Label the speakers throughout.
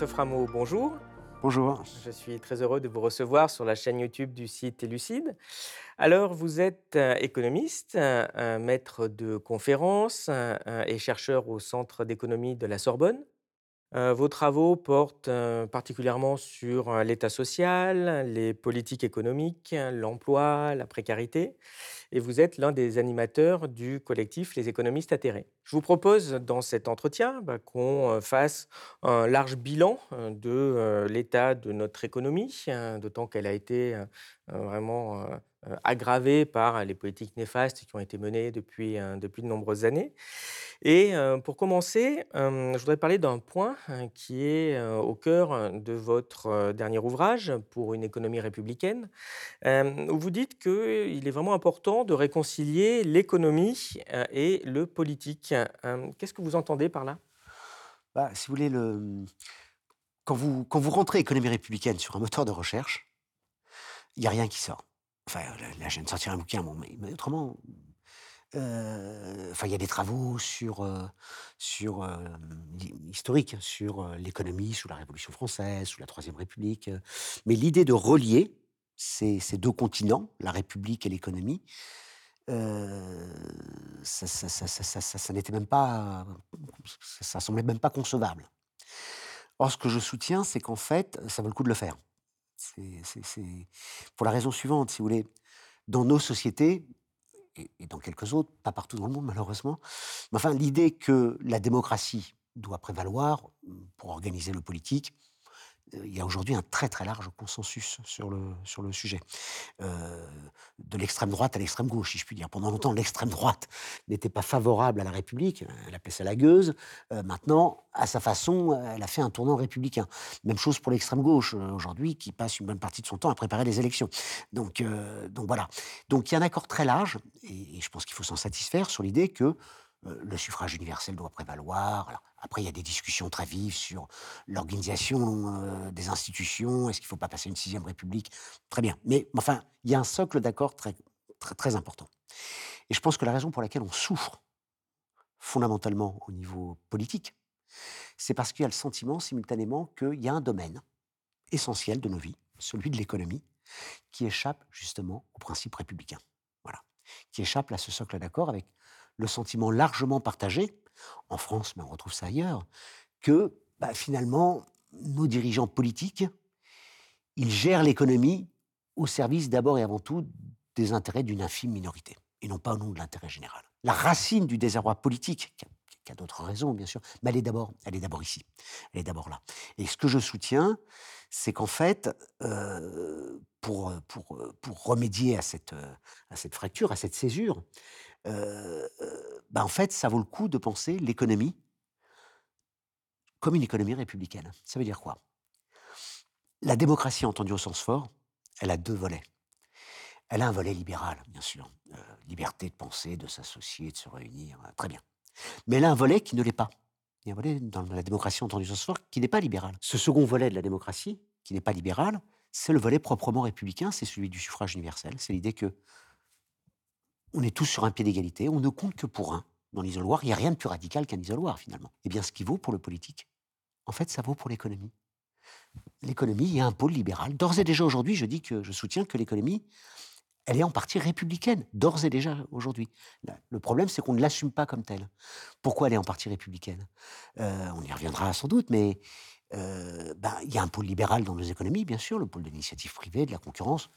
Speaker 1: Christophe Rameau, bonjour.
Speaker 2: Bonjour.
Speaker 1: Je suis très heureux de vous recevoir sur la chaîne YouTube du site Élucide. Alors, vous êtes euh, économiste, euh, un maître de conférences euh, et chercheur au Centre d'économie de la Sorbonne. Euh, vos travaux portent euh, particulièrement sur euh, l'état social, les politiques économiques, l'emploi, la précarité, et vous êtes l'un des animateurs du collectif Les économistes atterrés. Je vous propose dans cet entretien bah, qu'on fasse un large bilan de l'état de notre économie, hein, d'autant qu'elle a été vraiment aggravée par les politiques néfastes qui ont été menées depuis, euh, depuis de nombreuses années. Et euh, pour commencer, euh, je voudrais parler d'un point euh, qui est euh, au cœur euh, de votre euh, dernier ouvrage pour une économie républicaine, euh, où vous dites qu'il est vraiment important de réconcilier l'économie euh, et le politique. Euh, Qu'est-ce que vous entendez par là?
Speaker 2: Bah, si vous voulez, le... quand, vous, quand vous rentrez économie républicaine sur un moteur de recherche, il n'y a rien qui sort. Enfin, là, je viens de sortir un bouquin, mais, autrement, euh, il y a des travaux sur, euh, sur euh, l'hi- historique, sur euh, l'économie sous la Révolution française, sous la Troisième République. mais l'idée de relier ces, deux continents, la République et l'économie, ça, ça, ça, n'était même pas, ça semblait même pas concevable. Or, ce que je soutiens, c'est qu'en fait, ça vaut le coup de le faire. C'est pour la raison suivante, si vous voulez, dans nos sociétés, et, dans quelques autres, pas partout dans le monde malheureusement, mais enfin, l'idée que la démocratie doit prévaloir pour organiser le politique, il y a aujourd'hui un très très large consensus sur le, sur le sujet. Euh, de l'extrême droite à l'extrême gauche, si je puis dire. Pendant longtemps, l'extrême droite n'était pas favorable à la République, elle appelait ça la gueuse. Euh, maintenant, à sa façon, elle a fait un tournant républicain. Même chose pour l'extrême gauche euh, aujourd'hui, qui passe une bonne partie de son temps à préparer les élections. Donc, euh, donc voilà. Donc il y a un accord très large, et, je pense qu'il faut s'en satisfaire sur l'idée que euh, le suffrage universel doit prévaloir. Après, il y a des discussions très vives sur l'organisation euh, des institutions. Est-ce qu'il ne faut pas passer une sixième république? Très bien. Mais enfin, il y a un socle d'accord très, très, très important. Et je pense que la raison pour laquelle on souffre fondamentalement au niveau politique, c'est parce qu'il y a le sentiment simultanément qu'il y a un domaine essentiel de nos vies, celui de l'économie, qui échappe justement au principe républicain. Voilà. Qui échappe à ce socle d'accord avec le sentiment largement partagé, en France, mais on retrouve ça ailleurs, que bah, finalement, nos dirigeants politiques, ils gèrent l'économie au service d'abord et avant tout des intérêts d'une infime minorité, et non pas au nom de l'intérêt général. La racine du désarroi politique, qui a, d'autres raisons bien sûr, mais elle est d'abord, elle est d'abord ici, elle est d'abord là. Et ce que je soutiens, c'est qu'en fait, euh, pour, pour, pour remédier à cette, à cette fracture, à cette césure, euh, euh, bah en fait, ça vaut le coup de penser l'économie comme une économie républicaine. Ça veut dire quoi? La démocratie, entendue au sens fort, elle a deux volets. Elle a un volet libéral, bien sûr. Euh, liberté de penser, de s'associer, de se réunir, très bien. Mais elle a un volet qui ne l'est pas. Il y a un volet dans la démocratie entendue au sens fort qui n'est pas libéral. Ce second volet de la démocratie, qui n'est pas libéral, c'est le volet proprement républicain, c'est celui du suffrage universel. C'est l'idée que on est tous sur un pied d'égalité, on ne compte que pour un. Dans l'isoloir, il n'y a rien de plus radical qu'un isoloir, finalement. Eh bien, ce qui vaut pour le politique, en fait, ça vaut pour l'économie. L'économie, il y a un pôle libéral. D'ores et déjà aujourd'hui, je dis que je soutiens que l'économie, elle est en partie républicaine, d'ores et déjà aujourd'hui. Le problème, c'est qu'on ne l'assume pas comme telle. Pourquoi elle est en partie républicaine? Euh, On y reviendra sans doute, mais euh, ben, il y a un pôle libéral dans nos économies, bien sûr, le pôle de l'initiative privée, de la concurrence.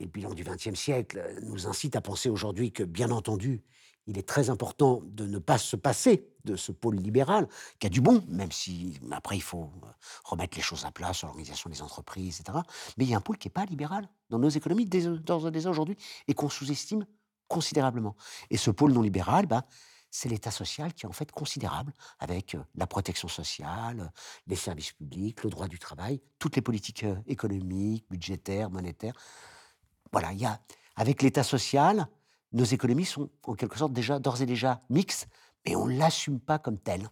Speaker 2: Et le bilan du XXe siècle euh, nous incite à penser aujourd'hui que, bien entendu, il est très important de ne pas se passer de ce pôle libéral, qui a du bon, même si après il faut euh, remettre les choses à plat sur l'organisation des entreprises, etc. Mais il y a un pôle qui n'est pas libéral dans nos économies d'ores et déjà aujourd'hui et qu'on sous-estime considérablement. Et ce pôle non libéral, ben, c'est l'État social qui est en fait considérable, avec euh, la protection sociale, les services publics, le droit du travail, toutes les politiques économiques, budgétaires, monétaires. Voilà, il y a, avec l'État social, nos économies sont en quelque sorte déjà d'ores et déjà mixtes, mais on ne l'assume pas comme tel.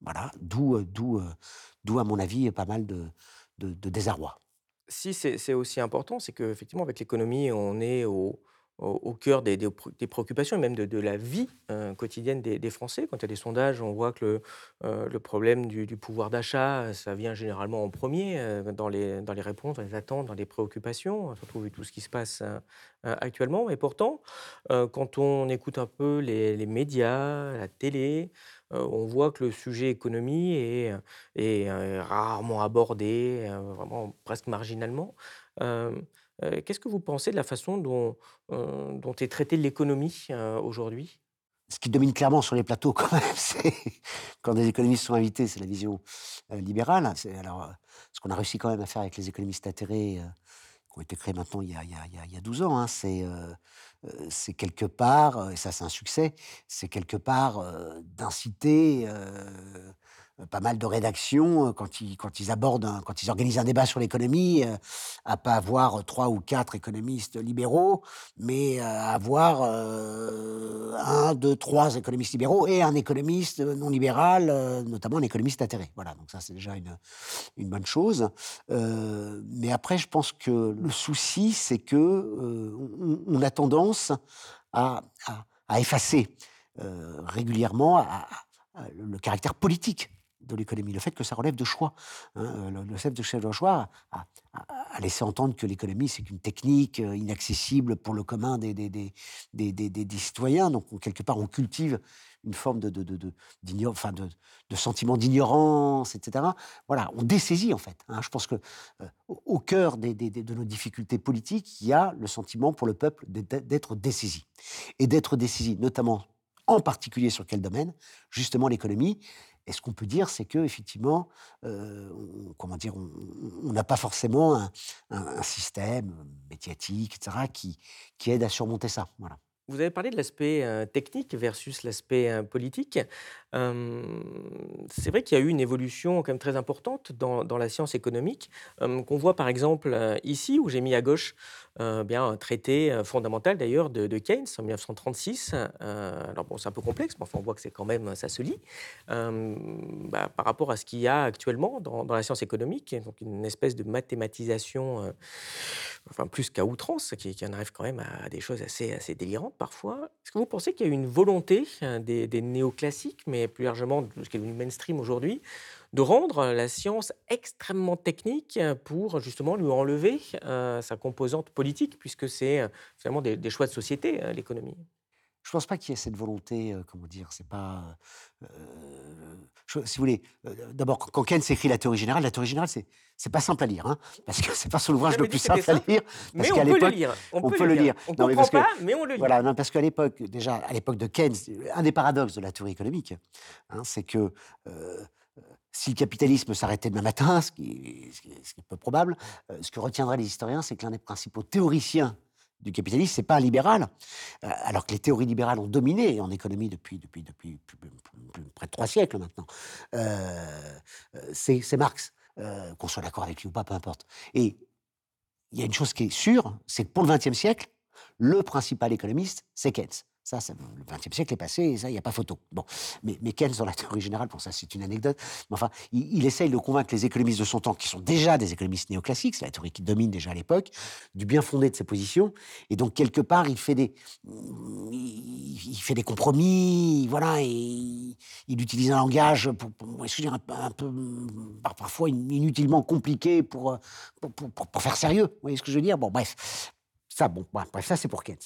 Speaker 2: Voilà, d'où, euh, d'où, euh, d'où à mon avis pas mal de, désarroi.
Speaker 1: Si c'est c'est aussi important, c'est qu'effectivement, avec l'économie, on est au, au cœur des des préoccupations et même de de la vie, heu, quotidienne des Français. Quand il y a des sondages, on voit que le, heu, le problème du pouvoir d'achat, ça vient généralement en premier er dans les dans les réponses, dans les attentes, dans les préoccupations, surtout vu tout ce qui se passe, heu, actuellement et pourtant, quand on écoute un peu les les médias, la télé, on voit que le sujet économie est, rarement abordé, vraiment presque marginalement. Qu'est-ce que vous pensez de la façon dont, est traitée l'économie, aujourd'hui?
Speaker 2: Ce qui domine clairement sur les plateaux quand même, c'est quand des économistes sont invités, c'est la vision, libérale. Alors, ce qu'on a réussi quand même à faire avec les économistes atterrés, qui ont été créés maintenant il y a il y a il y a il y a 12 ans, hein, c'est, c'est quelque part, heu, et ça c'est un succès, c'est quelque part, heu, d'inciter, pas mal de rédactions, heu, quand ils abordent un quand ils organisent un débat sur l'économie, heu, à pas avoir 3 ou 4 économistes libéraux, mais, à avoir, heu, 1-2-3 économistes libéraux et un économiste, non libéral, notamment un économiste atterré. Voilà, donc ça c'est déjà une, bonne chose. Mais après je pense que le souci, c'est que, on a tendance à effacer, régulièrement, le caractère politique de l'économie, le fait que ça relève de choix, hein, heu, le le fait de chef de choix à laisser entendre que l'économie, c'est qu'une technique, heu, inaccessible pour le commun des des des des citoyens. Donc on quelque part, on cultive une forme de de de de enfin de sentiment d'ignorance et cetera. Voilà, on dessaisit en fait, hein. Je pense que, heu, au cœur de nos difficultés politiques, il y a le sentiment pour le peuple d'être dessaisi et d'être dessaisi notamment, en particulier sur quel domaine? Justement l'économie et ce qu'on peut dire, c'est qu'effectivement, heu, on comment dire? On n'a pas forcément un système, médiatique et cetera qui qui aide à surmonter ça, voilà.
Speaker 1: Vous avez parlé de l'aspect, heu, technique versus l'aspect, heu, politique. Hem, c'est vrai qu'il y a eu une évolution quand même très importante dans la science économique, hem, qu'on voit par exemple, heu, ici où j'ai mis à gauche, bien un traité, fondamental d'ailleurs de Keynes en 1936. Heu, alors bon, c'est un peu complexe, mais enfin on voit que c'est quand même ça se lit. Bah, par rapport à ce qu'il y a actuellement dans la science économique, donc une espèce de mathématisation, enfin plus qu'à outrance, qui en arrive quand même à des choses assez assez délirantes parfois. Est-ce que vous pensez qu'il y a une volonté, des des néoclassiques, mais plus largement de ce qui est devenu mainstream aujourd'hui, de rendre la science extrêmement technique pour justement lui enlever, heu, sa composante politique puisque c'est, heu, finalement des choix de société, heu, l'économie?
Speaker 2: Je pense pas qu'il y ait cette volonté, heu, comment dire? C'est pas, je si vous voulez, heu, d'abord quand Keynes écrit la théorie générale, la théorie générale, c'est c'est pas simple à lire, hein, parce que c'est pas son ouvrage le plus simple à lire, parce
Speaker 1: mais on peut le lire, on
Speaker 2: on
Speaker 1: peut le lire.
Speaker 2: lire.
Speaker 1: On
Speaker 2: mais
Speaker 1: comprend
Speaker 2: parce que
Speaker 1: pas, mais on le lit.
Speaker 2: voilà, non, parce qu'à l'époque, déjà, à l'époque de Keynes, un des paradoxes de la théorie économique, hein, c'est que, heu heu, si le capitalisme s'arrêtait demain matin, ce qui ce qui est peu probable, ce que retiendraient les historiens, c'est que l'un des principaux théoriciens du capitalisme, c'est pas libéral, heu, alors que les théories libérales ont dominé en économie depuis depuis depuis près de 3 siècles maintenant. Heu heu, c'est Marx, qu'on soit d'accord avec lui ou pas, peu importe et il y a une chose qui est sûre, c'est que pour le XXe siècle, le principal économiste, c'est Keynes. Ça ça le XXe siècle est passé et ça, il y a pas photo. Bon, mais mais Keynes dans la théorie générale, bon ça c'est une anecdote, mais enfin, il essaye de convaincre les économistes de son temps, qui sont déjà des économistes néoclassiques, c'est la théorie qui domine déjà à l'époque, du bien-fondé de ses positions et donc quelque part, il fait des il fait des compromis, voilà et il il utilise un langage pour pour excusez un peu parfois in inutilement compliqué pour, pour pour pour pour faire sérieux. Vous voyez ce que je veux dire? Bon bref, ça bah, ça c'est pour Keynes.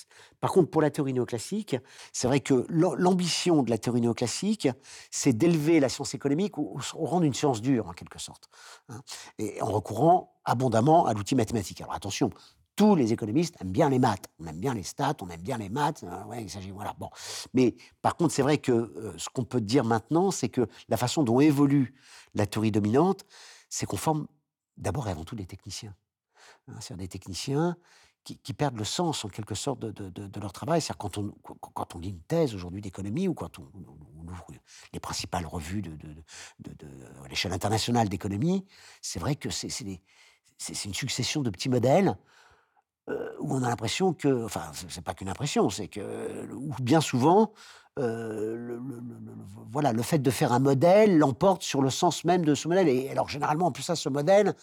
Speaker 2: Par contre, pour la théorie néoclassique, c'est vrai que l'am l'ambition de la théorie néoclassique, c'est d'élever la science économique au rang d'une science dure, en quelque sorte, hein et en recourant abondamment à l'outil mathématique. Alors attention, tous les économistes aiment bien les maths, on aime bien les stats, on aime bien les maths, heu, ouais, il s'agit voilà, bon. Mais par contre, c'est vrai que, heu, ce qu'on peut dire maintenant, c'est que la façon dont évolue la théorie dominante, c'est qu'on forme d'abord et avant tout des techniciens, hein. C'est-à-dire des techniciens qui perdent le sens en quelque sorte de leur travail. C'est-à-dire quand on lit une thèse aujourd'hui d'économie ou quand on ouvre les principales revues à l'échelle internationale d'économie, c'est vrai que c'est une succession de petits modèles, heu, où on a l'impression que enfin, c'est pas qu'une impression, c'est que ou bien souvent, le voilà, le fait de faire un modèle l'emporte sur le sens même de ce modèle et alors généralement en plus ça, ce modèle,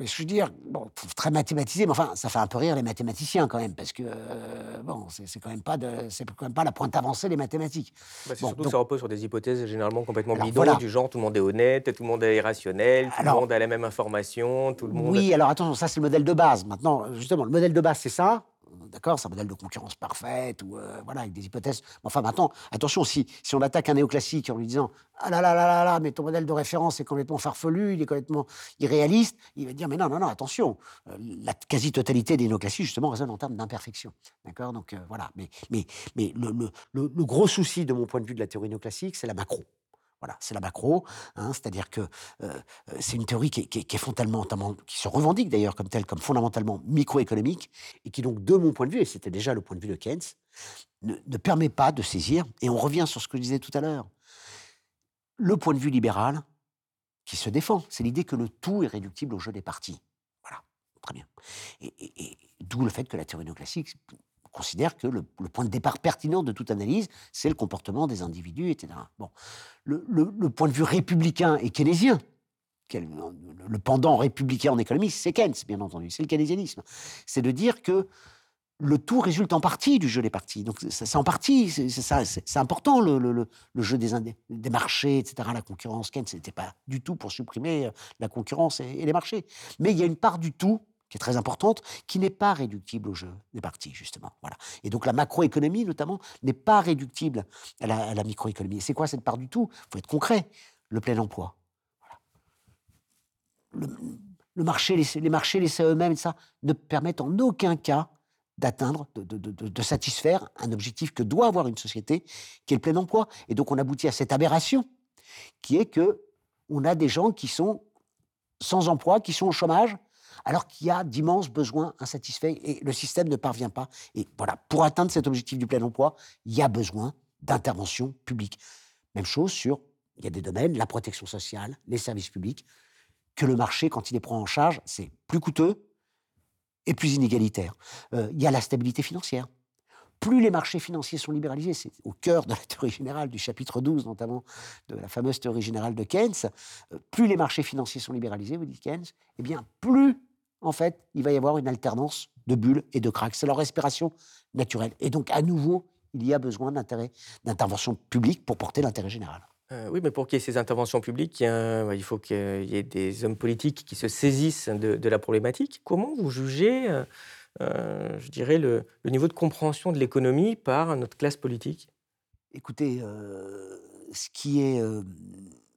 Speaker 2: Oui, je veux dire, bon, très mathématisé, mais enfin, ça fait un peu rire les mathématiciens quand même, parce que euh, bon, c'est quand même pas de, c'est quand même pas la pointe avancée des mathématiques.
Speaker 1: Bah,
Speaker 2: Bon,
Speaker 1: surtout que ça repose sur des hypothèses généralement complètement bidons,
Speaker 2: voilà.
Speaker 1: du genre tout le monde est honnête, tout le monde est rationnel, tout le monde a la même information, tout le monde
Speaker 2: oui, alors attention, ça c'est le modèle de base. Maintenant, justement, le modèle de base, c'est ça. D'accord, c'est un modèle de concurrence parfaite, ou euh, voilà, avec des hypothèses. Enfin, maintenant, attention, si, si on attaque un néoclassique en lui disant Ah là là là là là, mais ton modèle de référence est complètement farfelu, il est complètement irréaliste, il va dire Mais non, non, non, attention, euh, la quasi-totalité des néoclassiques, justement, raisonnent en termes d'imperfection. D'accord Donc, euh, voilà. Mais, mais, mais le- le- le gros souci, de mon point de vue, de la théorie néoclassique, c'est la macro. Voilà, c'est la macro, hein, c'est-à-dire que euh, euh, c'est une théorie qui se revendique d'ailleurs comme telle, comme fondamentalement microéconomique, et qui donc, de mon point de vue, et c'était déjà le point de vue de Keynes, ne, permet pas de saisir, et on revient sur ce que je disais tout à l'heure, le point de vue libéral qui se défend, c'est l'idée que le tout est réductible au jeu des parties. Voilà, très bien. Et, et- et d'où le fait que la théorie néoclassique considère que le, point de départ pertinent de toute analyse, c'est le comportement des individus, etc. Bon, le, point de vue républicain et keynésien, le, pendant républicain en économie, c'est Keynes, bien entendu, c'est le keynésianisme. C'est de dire que le tout résulte en partie du jeu des parties. Donc c'est en partie, c'est important le, le- le- jeu des, marchés, etc. La concurrence, Keynes n'était pas du tout pour supprimer euh, la concurrence et les marchés. Mais il y a une part du tout qui est très importante, qui n'est pas réductible au jeu des parties, justement. Voilà. Et donc la macroéconomie, notamment, n'est pas réductible à la, microéconomie. Et c'est quoi cette part du tout? Il faut être concret. Le plein emploi. Le, marché, les, marchés, les eux-mêmes, ça, ne permettent en aucun cas d'atteindre, de- de satisfaire un objectif que doit avoir une société, qui est le plein emploi. Et donc on aboutit à cette aberration, qui est que on a des gens qui sont sans emploi, qui sont au chômage, alors qu'il y a d'immenses besoins insatisfaits et le système ne parvient pas. Et voilà, pour atteindre cet objectif du plein emploi, il y a besoin d'intervention publique. Même chose sur, il y a des domaines, la protection sociale, les services publics, que le marché, quand il les prend en charge, c'est plus coûteux et plus inégalitaire. Euh, il y a la stabilité financière. Plus les marchés financiers sont libéralisés, c'est au cœur de la théorie générale du chapitre 12, notamment de la fameuse théorie générale de Keynes, euh, plus les marchés financiers sont libéralisés, vous dit Keynes, eh bien plus, en fait, il va y avoir une alternance de bulles et de cracks. C'est leur respiration naturelle. Et donc, à nouveau, il y a besoin d'intérêt- d'intervention publique pour porter l'intérêt général.
Speaker 1: Euh, oui, mais pour qu'il y ait ces interventions publiques, il, faut qu'il y ait des hommes politiques qui se saisissent de, de la problématique. Comment vous jugez, euh, euh, je dirais, le, le niveau de compréhension de l'économie par notre classe politique?
Speaker 2: Écoutez, ce, qui est,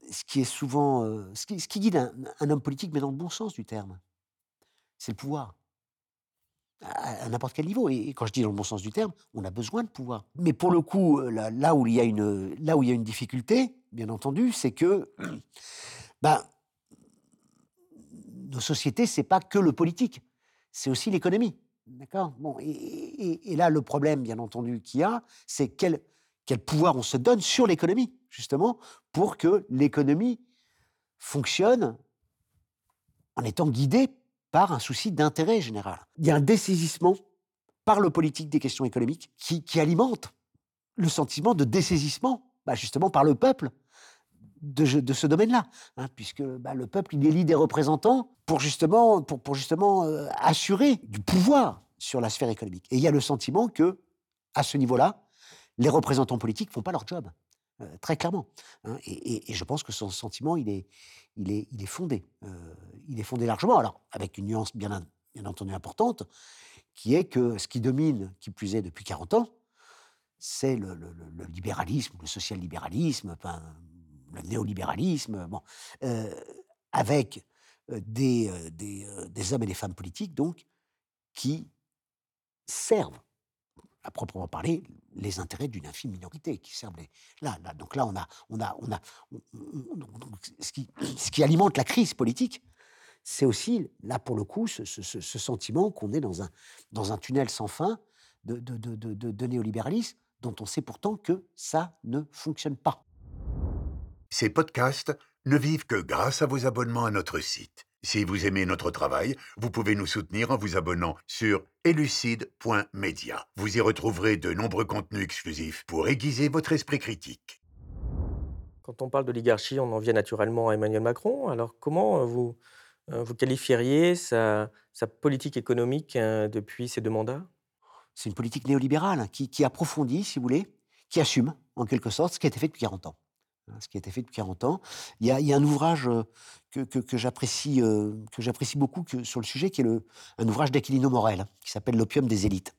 Speaker 2: ce qui est souvent. ce, qui, ce qui guide un, un homme politique, mais dans le bon sens du terme, c'est le pouvoir. À, n'importe quel niveau. Et, quand je dis dans le bon sens du terme, on a besoin de pouvoir. Mais pour le coup, euh, là, où, il y a une, difficulté, bien entendu, c'est que ben, nos sociétés, c'est pas que le politique, c'est aussi l'économie. D'accord? Et là, le problème, bien entendu, qu'il y a, c'est quel, quel pouvoir on se donne sur l'économie, justement, pour que l'économie fonctionne en étant guidée par un souci d'intérêt général. Il y a un dessaisissement par le politique des questions économiques qui, alimente le sentiment de dessaisissement, bah, justement, par le peuple de, ce domaine-là, hein, puisque bah, le peuple, il élit des représentants pour justement, euh, assurer du pouvoir sur la sphère économique. Et il y a le sentiment que, à ce niveau-là, les représentants politiques font pas leur job, euh, très clairement. hein. et, je pense que ce sentiment, il est, il est, il est fondé. euh, il est fondé largement, alors avec une nuance bien, bien entendu importante, qui est que ce qui domine, qui plus est depuis 40 ans, c'est le, libéralisme, le social-libéralisme, le néolibéralisme, bon, euh, avec des, des, des hommes et des femmes politiques, donc, qui servent, à proprement parler, les intérêts d'une infime minorité, qui servent les... Là, là, donc là, on a... On a, on a ce, qui, ce qui alimente la crise politique, c'est aussi, là, pour le coup, ce, sentiment qu'on est dans un, dans un tunnel sans fin de- de- de néolibéralisme dont on sait pourtant que ça ne fonctionne pas.
Speaker 3: Ces podcasts ne vivent que grâce à vos abonnements à notre site. Si vous aimez notre travail, vous pouvez nous soutenir en vous abonnant sur elucide.media. Vous y retrouverez de nombreux contenus exclusifs pour aiguiser votre esprit critique.
Speaker 1: Quand on parle d'oligarchie, on en vient naturellement à Emmanuel Macron. Alors comment euh, vous, euh, vous qualifieriez sa, sa politique économique euh, depuis ces deux mandats?
Speaker 2: C'est une politique néolibérale hein, qui, qui approfondit, si vous voulez, qui assume, en quelque sorte, ce qui a été fait depuis 40 ans. Hein, ce qui a été fait depuis 40 ans. Il y a, un ouvrage euh, que, que, que j'apprécie euh, beaucoup sur le sujet, qui est un ouvrage d'Aquilino Morel, hein, qui s'appelle L'opium des élites,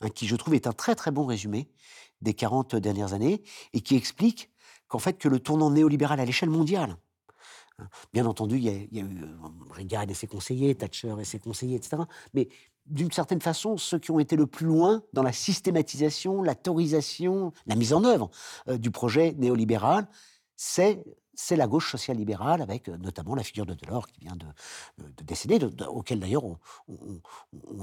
Speaker 2: hein, qui, je trouve, est un très très bon résumé des 40 dernières années et qui explique qu'en fait, que le tournant néolibéral à l'échelle mondiale, Bien entendu, il y a, il y a eu euh, Reagan et ses conseillers, Thatcher et ses conseillers, etc. Mais d'une certaine façon, ceux qui ont été le plus loin dans la systématisation, la théorisation, la mise en œuvre euh, du projet néolibéral, c'est c'est la gauche social-libérale, avec euh, notamment la figure de Delors qui vient de, de- de décéder, de- de- auquel d'ailleurs on,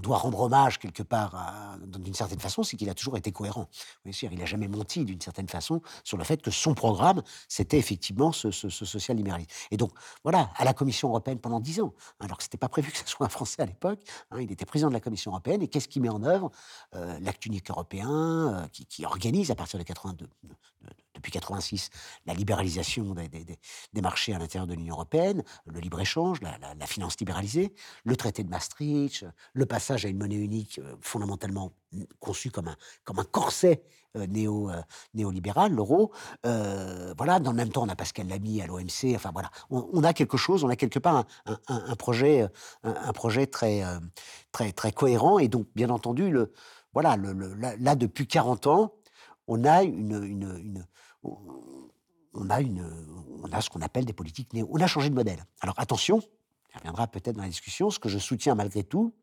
Speaker 2: doit rendre hommage quelque part, d'une certaine façon, c'est qu'il a toujours été cohérent. Il n'a jamais menti d'une certaine façon sur le fait que son programme, c'était effectivement ce, social-libéralisme. Et donc, voilà, à la Commission européenne pendant dix ans, alors que ce n'était pas prévu que ce soit un Français à l'époque, hein, il était président de la Commission européenne, et qu'est-ce qu'il met en œuvre Euh, L'acte unique européen, euh, qui, organise à partir de 82, de- de- depuis 86, la libéralisation des, marchés à l'intérieur de l'Union européenne, le libre-échange, la, finance libéralisée, le traité de Maastricht, le passage à une monnaie unique euh, fondamentalement conçue comme un, comme un corset euh, euh, néolibéral, l'euro. Voilà, dans le même temps, on a Pascal Lamy à l'OMC. Enfin voilà, on, a quelque chose, on a quelque part un, projet, un, projet très, très, cohérent. Et donc, bien entendu, voilà, là, depuis 40 ans, on a une- on a une, on a ce qu'on appelle des politiques néo. On a changé de modèle. Alors attention, on reviendra peut-être dans la discussion. Ce que je soutiens malgré tout,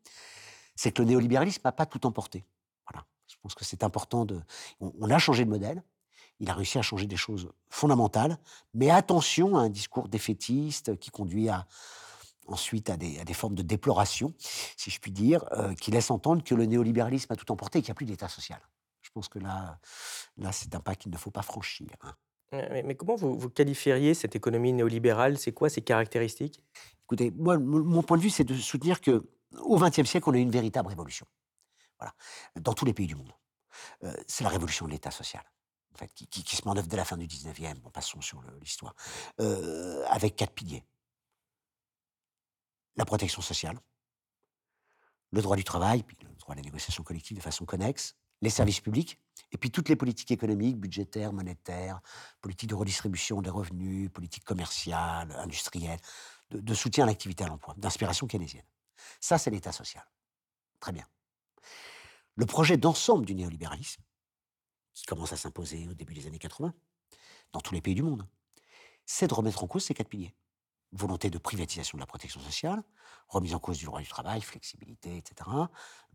Speaker 2: c'est que le néolibéralisme n'a pas tout emporté. Voilà. Je pense que c'est important de. On, a changé de modèle. Il a réussi à changer des choses fondamentales, mais attention à un discours défaitiste qui conduit ensuite à des, à des formes de déploration, si je puis dire, euh, qui laisse entendre que le néolibéralisme a tout emporté et qu'il n'y a plus d'État social. Je pense que là, là c'est un pas qu'il ne faut pas franchir. hein.
Speaker 1: Mais, mais comment vous, vous qualifieriez cette économie néolibérale? C'est quoi ses caractéristiques?
Speaker 2: Écoutez, moi, mon point de vue, c'est de soutenir que au XXe siècle, on a eu une véritable révolution. Voilà, dans tous les pays du monde. Euh, c'est la révolution de l'État social, en fait, qui, qui- qui se met en œuvre dès la fin du 19e. Bon, passons sur l'histoire. Euh, avec quatre piliers. La protection sociale, le droit du travail, puis le droit à la négociation collective de façon connexe, les services publics, et puis toutes les politiques économiques, budgétaires, monétaires, politiques de redistribution des revenus, politiques commerciales, industrielles, de, soutien à l'activité à l'emploi, d'inspiration keynésienne. Ça, c'est l'État social. Très bien. Le projet d'ensemble du néolibéralisme, qui commence à s'imposer au début des années 80, dans tous les pays du monde, c'est de remettre en cause ces quatre piliers. Volonté de privatisation de la protection sociale, remise en cause du droit du travail, flexibilité, etc.,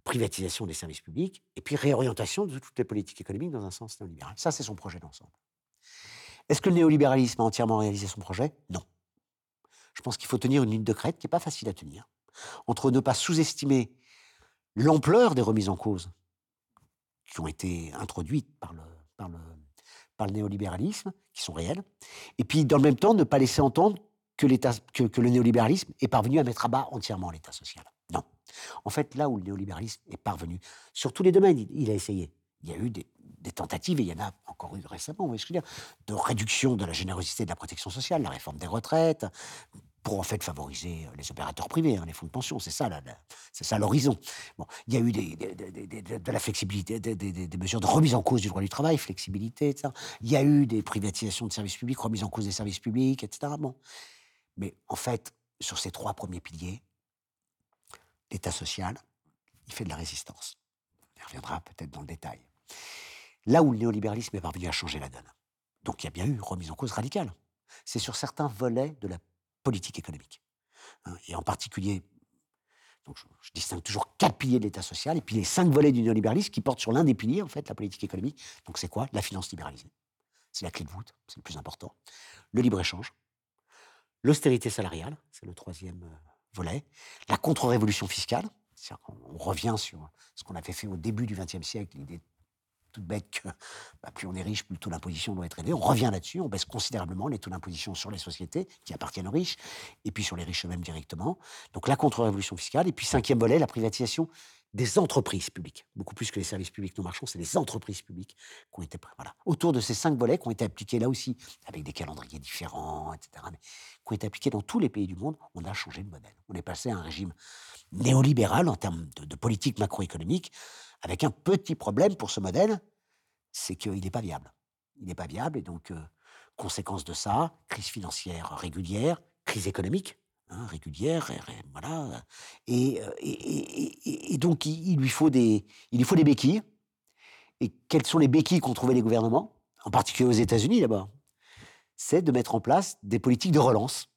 Speaker 2: privatisation des services publics, et puis réorientation de toutes les politiques économiques dans un sens néolibéral. Ça, c'est son projet d'ensemble. Est-ce que le néolibéralisme a entièrement réalisé son projet? Non. Je pense qu'il faut tenir une ligne de crête qui n'est pas facile à tenir, entre ne pas sous-estimer l'ampleur des remises en cause qui ont été introduites par le, néolibéralisme, qui sont réelles, et puis dans le même temps ne pas laisser entendre que, que le néolibéralisme est parvenu à mettre à bas entièrement l'État social. Non. En fait, là où le néolibéralisme est parvenu, sur tous les domaines, il, a essayé. Il y a eu des, tentatives, et il y en a encore eu récemment, vous voyez ce que je veux dire, de réduction de la générosité de la protection sociale, la réforme des retraites, pour en fait favoriser euh, les opérateurs privés, hein, les fonds de pension. C'est ça, c'est ça l'horizon. Bon, il y a eu des, des- de la flexibilité, des mesures de remise en cause du droit du travail, flexibilité, etc. Il y a eu des privatisations de services publics, remise en cause des services publics, etc. Bon. Mais en fait, sur ces trois premiers piliers, l'État social, il fait de la résistance. On y reviendra peut-être dans le détail. Là où le néolibéralisme est parvenu à changer la donne. Donc il y a bien eu remise en cause radicale. C'est sur certains volets de la politique économique. hein, et en particulier, donc je, distingue toujours quatre piliers de l'État social, et puis les cinq volets du néolibéralisme qui portent sur l'un des piliers, en fait, la politique économique. Donc c'est quoi? La finance libéralisée. C'est la clé de voûte, c'est le plus important. Le libre-échange. L'austérité salariale, c'est le troisième La contre-révolution fiscale. On revient sur ce qu'on avait fait au début du XXe siècle, l'idée toute bête que bah, plus on est riche, plus le taux d'imposition doit être élevé. On revient là-dessus, on baisse considérablement les taux d'imposition sur les sociétés qui appartiennent aux riches, et puis sur les riches eux-mêmes directement. Donc la contre-révolution fiscale, et puis cinquième volet, la privatisation des entreprises publiques, beaucoup plus que les services publics non marchands, c'est les entreprises publiques qui ont été voilà, autour de ces cinq volets qui ont été appliqués là aussi, avec des calendriers différents, etc., mais qui ont été appliqués dans tous les pays du monde, on a changé de modèle. On est passé à un régime néolibéral en termes de, politique macroéconomique, avec un petit problème pour ce modèle, c'est qu'il n'est pas viable. Il n'est pas viable, et donc, euh, conséquence de ça, crise financière régulière, crise économique, Hein, régulière, voilà. Et, et, donc, il, lui faut des, il lui faut des béquilles. Et quelles sont les béquilles qu'ont trouvées les gouvernements, en particulier aux États-Unis d'abord C'est de mettre en place des politiques de relance,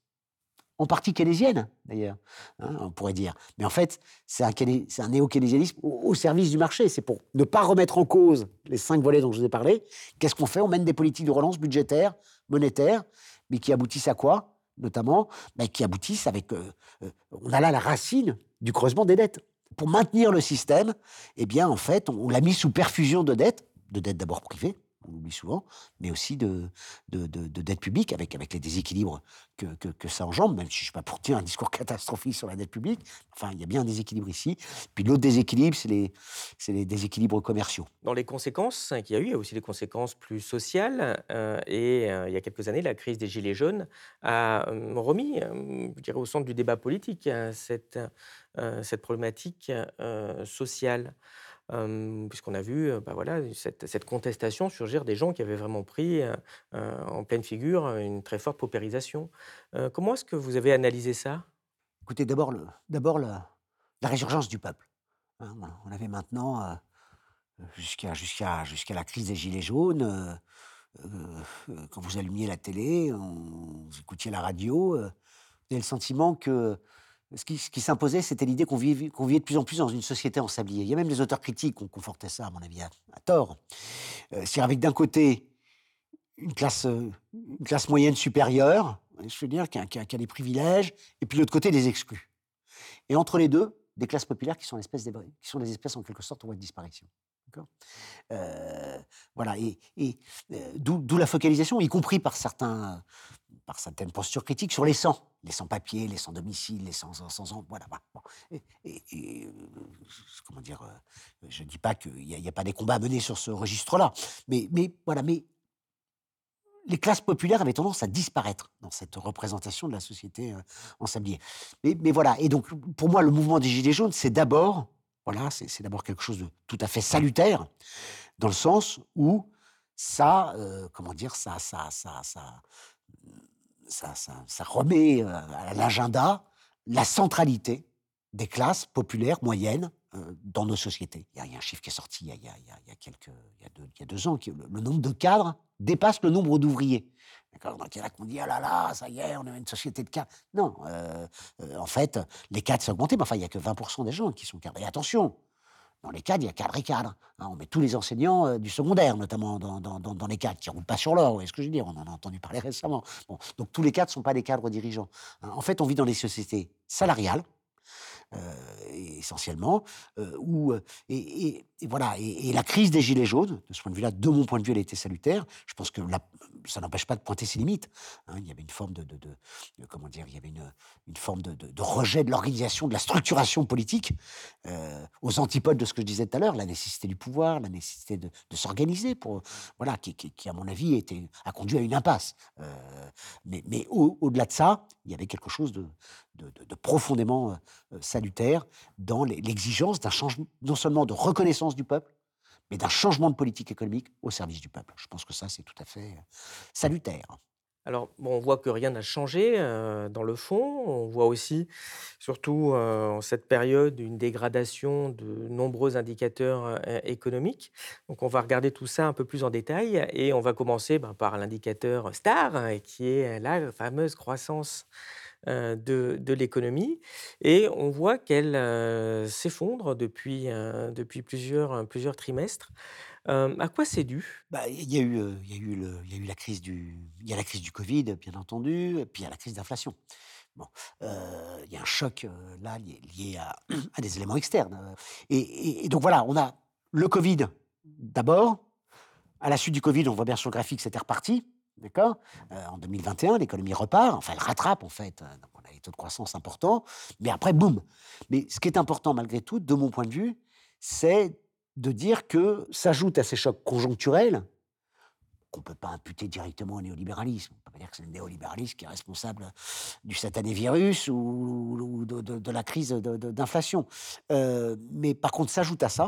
Speaker 2: en partie keynésiennes d'ailleurs, hein, on pourrait dire. Mais en fait, c'est un, néo-keynésianisme au, service du marché. C'est pour ne pas remettre en cause les cinq volets dont je vous ai parlé. Qu'est-ce qu'on fait? On mène des politiques de relance budgétaire, monétaire, mais qui aboutissent à quoi? Notamment, mais qui aboutissent avec... Euh, euh, on a là la racine du creusement des dettes. Pour maintenir le système, eh bien, en fait, on l'a mis sous perfusion de dettes, de dettes d'abord privées, on l'oublie souvent, mais aussi de, de, de, dette publique, avec, avec les déséquilibres que, que, ça engendre, même si je ne suis pas pour dire un discours catastrophique sur la dette publique. Enfin, il y a bien un déséquilibre ici. Puis l'autre déséquilibre, c'est les, déséquilibres commerciaux.
Speaker 1: Dans les conséquences qu'il y a eu, il y a aussi des conséquences plus sociales. Euh, et euh, il y a quelques années, la crise des Gilets jaunes a euh, remis, je dirais, au centre du débat politique cette, cette problématique sociale puisqu'on a vu bah voilà, cette, contestation surgir des gens qui avaient vraiment pris en pleine figure une très forte paupérisation. comment est-ce que vous avez analysé ça?
Speaker 2: Écoutez, d'abord, la, résurgence du peuple. Hein, on avait maintenant, jusqu'à jusqu'à jusqu'à la crise des Gilets jaunes, quand vous allumiez la télé, vous écoutiez la radio, vous avez le sentiment que ce qui, s'imposait, c'était l'idée qu'on vivait, de plus en plus dans une société ensabliée. Il y a même des auteurs critiques qui ont conforté ça, à mon avis, à, tort. Euh, C'est-à-dire avec d'un côté une classe, euh, moyenne supérieure, je veux dire, qui a, des privilèges, et puis de l'autre côté des exclus. Et entre les deux, des classes populaires qui sont, des, qui sont des espèces en quelque sorte en voie de disparition. Euh, voilà, et, et euh, d'où la focalisation, y compris par certains, par certaines postures critiques sur les sans, les sans-papiers, les sans-domicile, les sans, sans, voilà. Et, euh, comment dire, je ne dis pas qu'il n'y a, pas des combats à mener sur ce registre-là, mais, mais voilà, mais les classes populaires avaient tendance à disparaître dans cette représentation de la société en sablier. Mais, mais voilà, et donc pour moi, le mouvement des Gilets jaunes, c'est d'abord voilà, c'est d'abord quelque chose de tout à fait salutaire, dans le sens où ça, euh, comment dire, ça, ça, ça, ça, ça, remet euh, à l'agenda la centralité des classes populaires moyennes euh, dans nos sociétés. Il y, a un chiffre qui est sorti il y a, a, a a deux, a ans, le, nombre de cadres dépasse le nombre d'ouvriers. Donc il y en a qui ont dit ah là là, ça y est, on est une société de cadres. Non, euh, en fait, les cadres s'ont augmenté, mais enfin, il n'y a que 20% des gens qui sont cadres. Et attention, dans les cadres, il y a cadres et cadres. Hein. on met tous les enseignants euh, du secondaire, notamment dans, dans, dans, les cadres, qui ne roulent pas sur l'or, vous voyez ce que je veux dire On en a entendu parler récemment. Donc tous les cadres ne sont pas des cadres dirigeants. Hein. en fait, on vit dans des sociétés salariales, essentiellement, où, et, voilà, et, la crise des Gilets jaunes, de ce point de vue-là, de mon point de vue, elle été salutaire. Je pense que ça n'empêche pas de pointer ses limites. Hein. il y avait une forme de, comment dire, il y avait une, forme de, rejet de l'organisation, de la structuration politique, aux antipodes de ce que je disais tout à l'heure, la nécessité du pouvoir, la nécessité de, s'organiser, pour voilà, qui, qui, à mon avis, était, a conduit à une impasse. mais au-delà de ça, il y avait quelque chose de, de, profondément salutaire dans l'exigence d'un changement, non seulement de reconnaissance du peuple, mais d'un changement de politique économique au service du peuple. Je pense que ça, c'est tout à fait salutaire.
Speaker 1: Alors, on voit que rien n'a changé dans le fond. On voit aussi, surtout en cette période, une dégradation de nombreux indicateurs économiques. Donc, on va regarder tout ça un peu plus en détail et on va commencer ben, par l'indicateur STAR, qui est la fameuse croissance de, l'économie. Et on voit qu'elle s'effondre depuis, depuis plusieurs, plusieurs trimestres. à quoi c'est dû?
Speaker 2: Bah, Il y, a eu, il y, a eu y a eu la crise du, il y a la crise Covid, bien entendu, et puis il y a la crise d'inflation. Bon, il y a un choc là lié, à, à, des éléments externes. Et, et, donc voilà, on a le Covid d'abord. À la suite du Covid, on voit bien sur le graphique, c'était reparti. D'accord? En 2021, l'économie repart, enfin elle rattrape en fait. Donc on a taux de croissance importants, mais après, boum. Mais ce qui est important malgré tout, de mon point de vue, c'est de dire que s'ajoute à ces chocs conjoncturels, qu'on ne peut pas imputer directement au néolibéralisme. On ne peut pas dire que c'est le néolibéralisme qui est responsable du satané virus ou, de, la crise d'inflation. Euh, mais par contre, s'ajoute à ça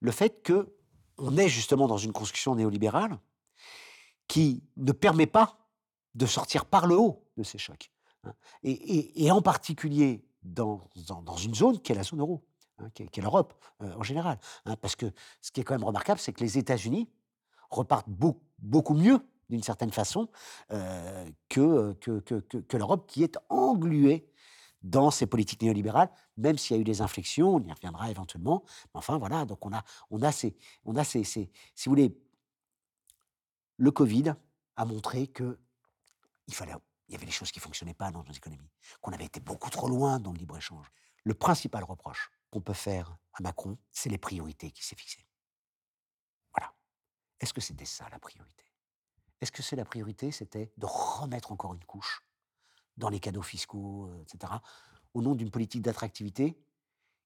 Speaker 2: le fait que on est justement dans une construction néolibérale qui ne permet pas de sortir par le haut de ces chocs. Hein. Et, en particulier dans, dans, une zone qui est la zone euro, hein, qui est, l'Europe euh, en général. Hein. parce que ce qui est quand même remarquable, c'est que les États-Unis repartent beaucoup, beaucoup mieux d'une certaine façon euh, que, que, que, que l'Europe qui est engluée dans ces politiques néolibérales, même s'il y a eu des inflexions, on y reviendra éventuellement. Mais enfin, voilà, donc on a, on a, ces, on a ces, si vous voulez, le Covid a montré que il fallait, il y avait des choses qui fonctionnaient pas dans nos économies, qu'on avait été beaucoup trop loin dans le libre-échange. Le principal reproche qu'on peut faire à Macron, c'est les priorités qu'il s'est fixées. Voilà. Est-ce que c'était ça la priorité? Est-ce que c'est la priorité, c'était de remettre encore une couche dans les cadeaux fiscaux, euh, etc., au nom d'une politique d'attractivité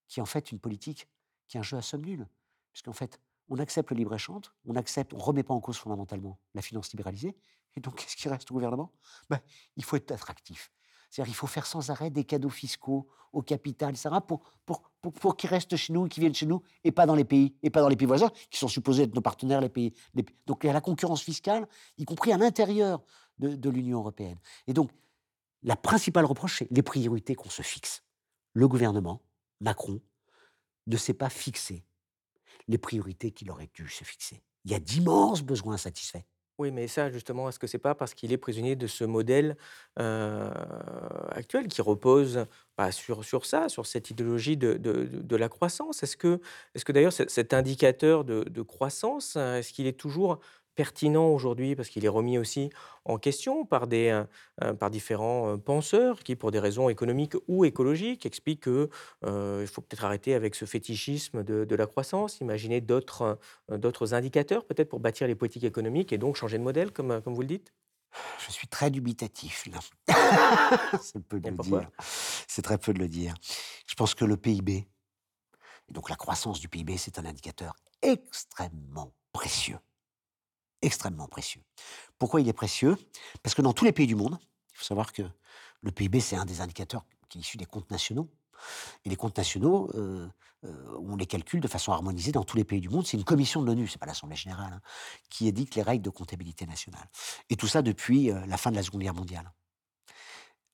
Speaker 2: qui est en fait une politique qui est un jeu à somme nulle? Puisqu'en fait, on accepte le libre-échange, on accepte, on ne remet pas en cause fondamentalement la finance libéralisée. Et donc, qu'est-ce qui reste au gouvernement? Ben, Il faut être attractif. C'est-à-dire il faut faire sans arrêt des cadeaux fiscaux au capital, etc., pour, pour, pour, qu'ils restent chez nous, qu'ils viennent chez nous, et pas dans les pays, et pas dans les pays voisins, qui sont supposés être nos partenaires, les pays. Donc il y a la concurrence fiscale, y compris à l'intérieur de, de l'Union européenne. Et donc, la principale reproche, c'est les priorités qu'on se fixe. Le gouvernement, Macron, ne s'est pas fixé les priorités qu'il aurait dû se fixer. Il y a d'immenses besoins insatisfaits.
Speaker 1: Oui, mais ça, justement, est-ce que c'est pas parce qu'il est prisonnier de ce modèle euh, actuel qui repose bah, sur, sur ça, sur cette idéologie de, de, de la croissance? Est-ce que, est que d'ailleurs cet indicateur de, de croissance, est-ce qu'il est toujours pertinent aujourd'hui parce qu'il est remis aussi en question par, des, euh, euh, par différents euh, penseurs qui, pour des raisons économiques ou écologiques, expliquent qu'il il faut peut-être arrêter avec ce fétichisme de, de la croissance, imaginer d'autres indicateurs peut-être pour bâtir les politiques économiques et donc changer de modèle, comme, comme vous le dites?
Speaker 2: Je suis très dubitatif là. C'est peu de le dire. C'est très peu de le dire. Je pense que le PIB, donc la croissance du PIB, c'est un indicateur extrêmement précieux extrêmement précieux. Pourquoi il est précieux? Parce que dans tous les pays du monde, il faut savoir que le PIB, c'est un des indicateurs qui est issu des comptes nationaux. Et les comptes nationaux, euh, euh, on les calcule de façon harmonisée dans tous les pays du monde. C'est une commission de l'ONU, c'est pas l'Assemblée générale, hein, qui édicte les règles de comptabilité nationale. Et tout ça depuis euh, la fin de la Seconde Guerre mondiale.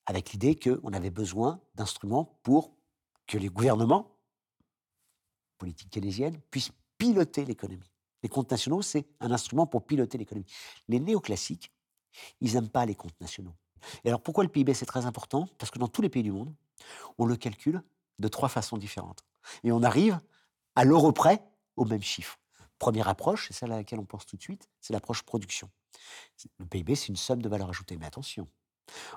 Speaker 2: Avec l'idée qu'on avait besoin d'instruments pour que les gouvernements, politiques keynésiennes, puissent piloter l'économie. Les comptes nationaux, c'est un instrument pour piloter l'économie. Les néoclassiques, ils n'aiment pas les comptes nationaux. Et alors pourquoi le PIB c'est très important? Parce que dans tous les pays du monde, on le calcule de trois façons différentes. Et on arrive à l'euro près au même chiffre. Première approche, c'est celle à laquelle on pense tout de suite, c'est l'approche production. Le PIB, c'est une somme de valeur ajoutée. Mais attention,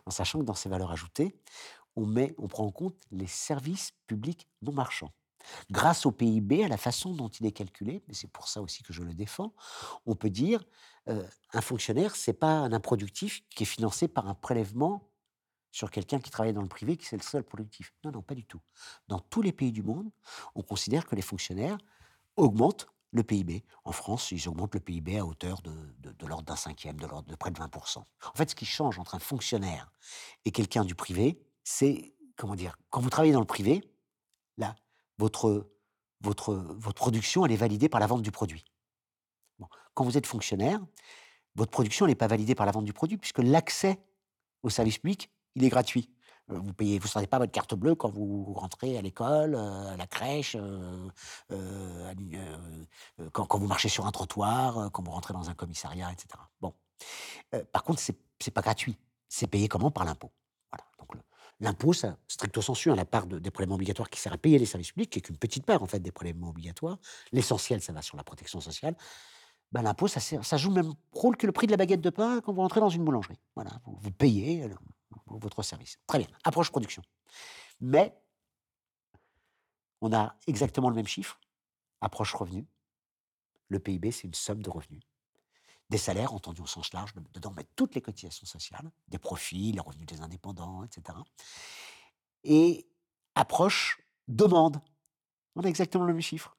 Speaker 2: en sachant que dans ces valeurs ajoutées, on, met, on prend en compte les services publics non marchands. Grâce au PIB, à la façon dont il est calculé, mais c'est pour ça aussi que je le défends, on peut dire euh, un fonctionnaire, c'est pas un improductif qui est financé par un prélèvement sur quelqu'un qui travaille dans le privé, qui c'est le seul productif. Non, non, pas du tout. Dans tous les pays du monde, on considère que les fonctionnaires augmentent le PIB. En France, ils augmentent le PIB à hauteur de, de l'ordre d'un cinquième, de l'ordre de près de 20%. En fait, ce qui change entre un fonctionnaire et quelqu'un du privé, c'est, comment dire, quand vous travaillez dans le privé, là, votre, votre, votre production, elle est validée par la vente du produit. Quand vous êtes fonctionnaire, votre production n'est pas validée par la vente du produit, puisque l'accès au service public, il est gratuit. Euh, vous payez, vous ne pas votre carte bleue quand vous rentrez à l'école, euh, à la crèche, euh, quand, vous marchez sur un trottoir, quand vous rentrez dans un commissariat, etc. Bon. par contre, c'est n'est pas gratuit. C'est payé comment? Par l'impôt. Voilà. L'impôt, ça, stricto sensu, hein, la part des prélèvements obligatoires qui sert à payer les services publics, qui est qu'une petite part en fait des prélèvements obligatoires. L'essentiel, ça va sur la protection sociale. Ben, l'impôt, ça, ça, joue le même rôle que le prix de la baguette de pain quand vous rentrez dans une boulangerie. Voilà, vous, payez euh, votre service. Très bien, approche production. Mais on a exactement le même chiffre, approche revenu. Le PIB, c'est une somme de revenus. Des salaires, entendu au sens large, dedans mettre toutes les cotisations sociales, des profits, les revenus des indépendants, etc. Et approche demande. On a exactement le même chiffre.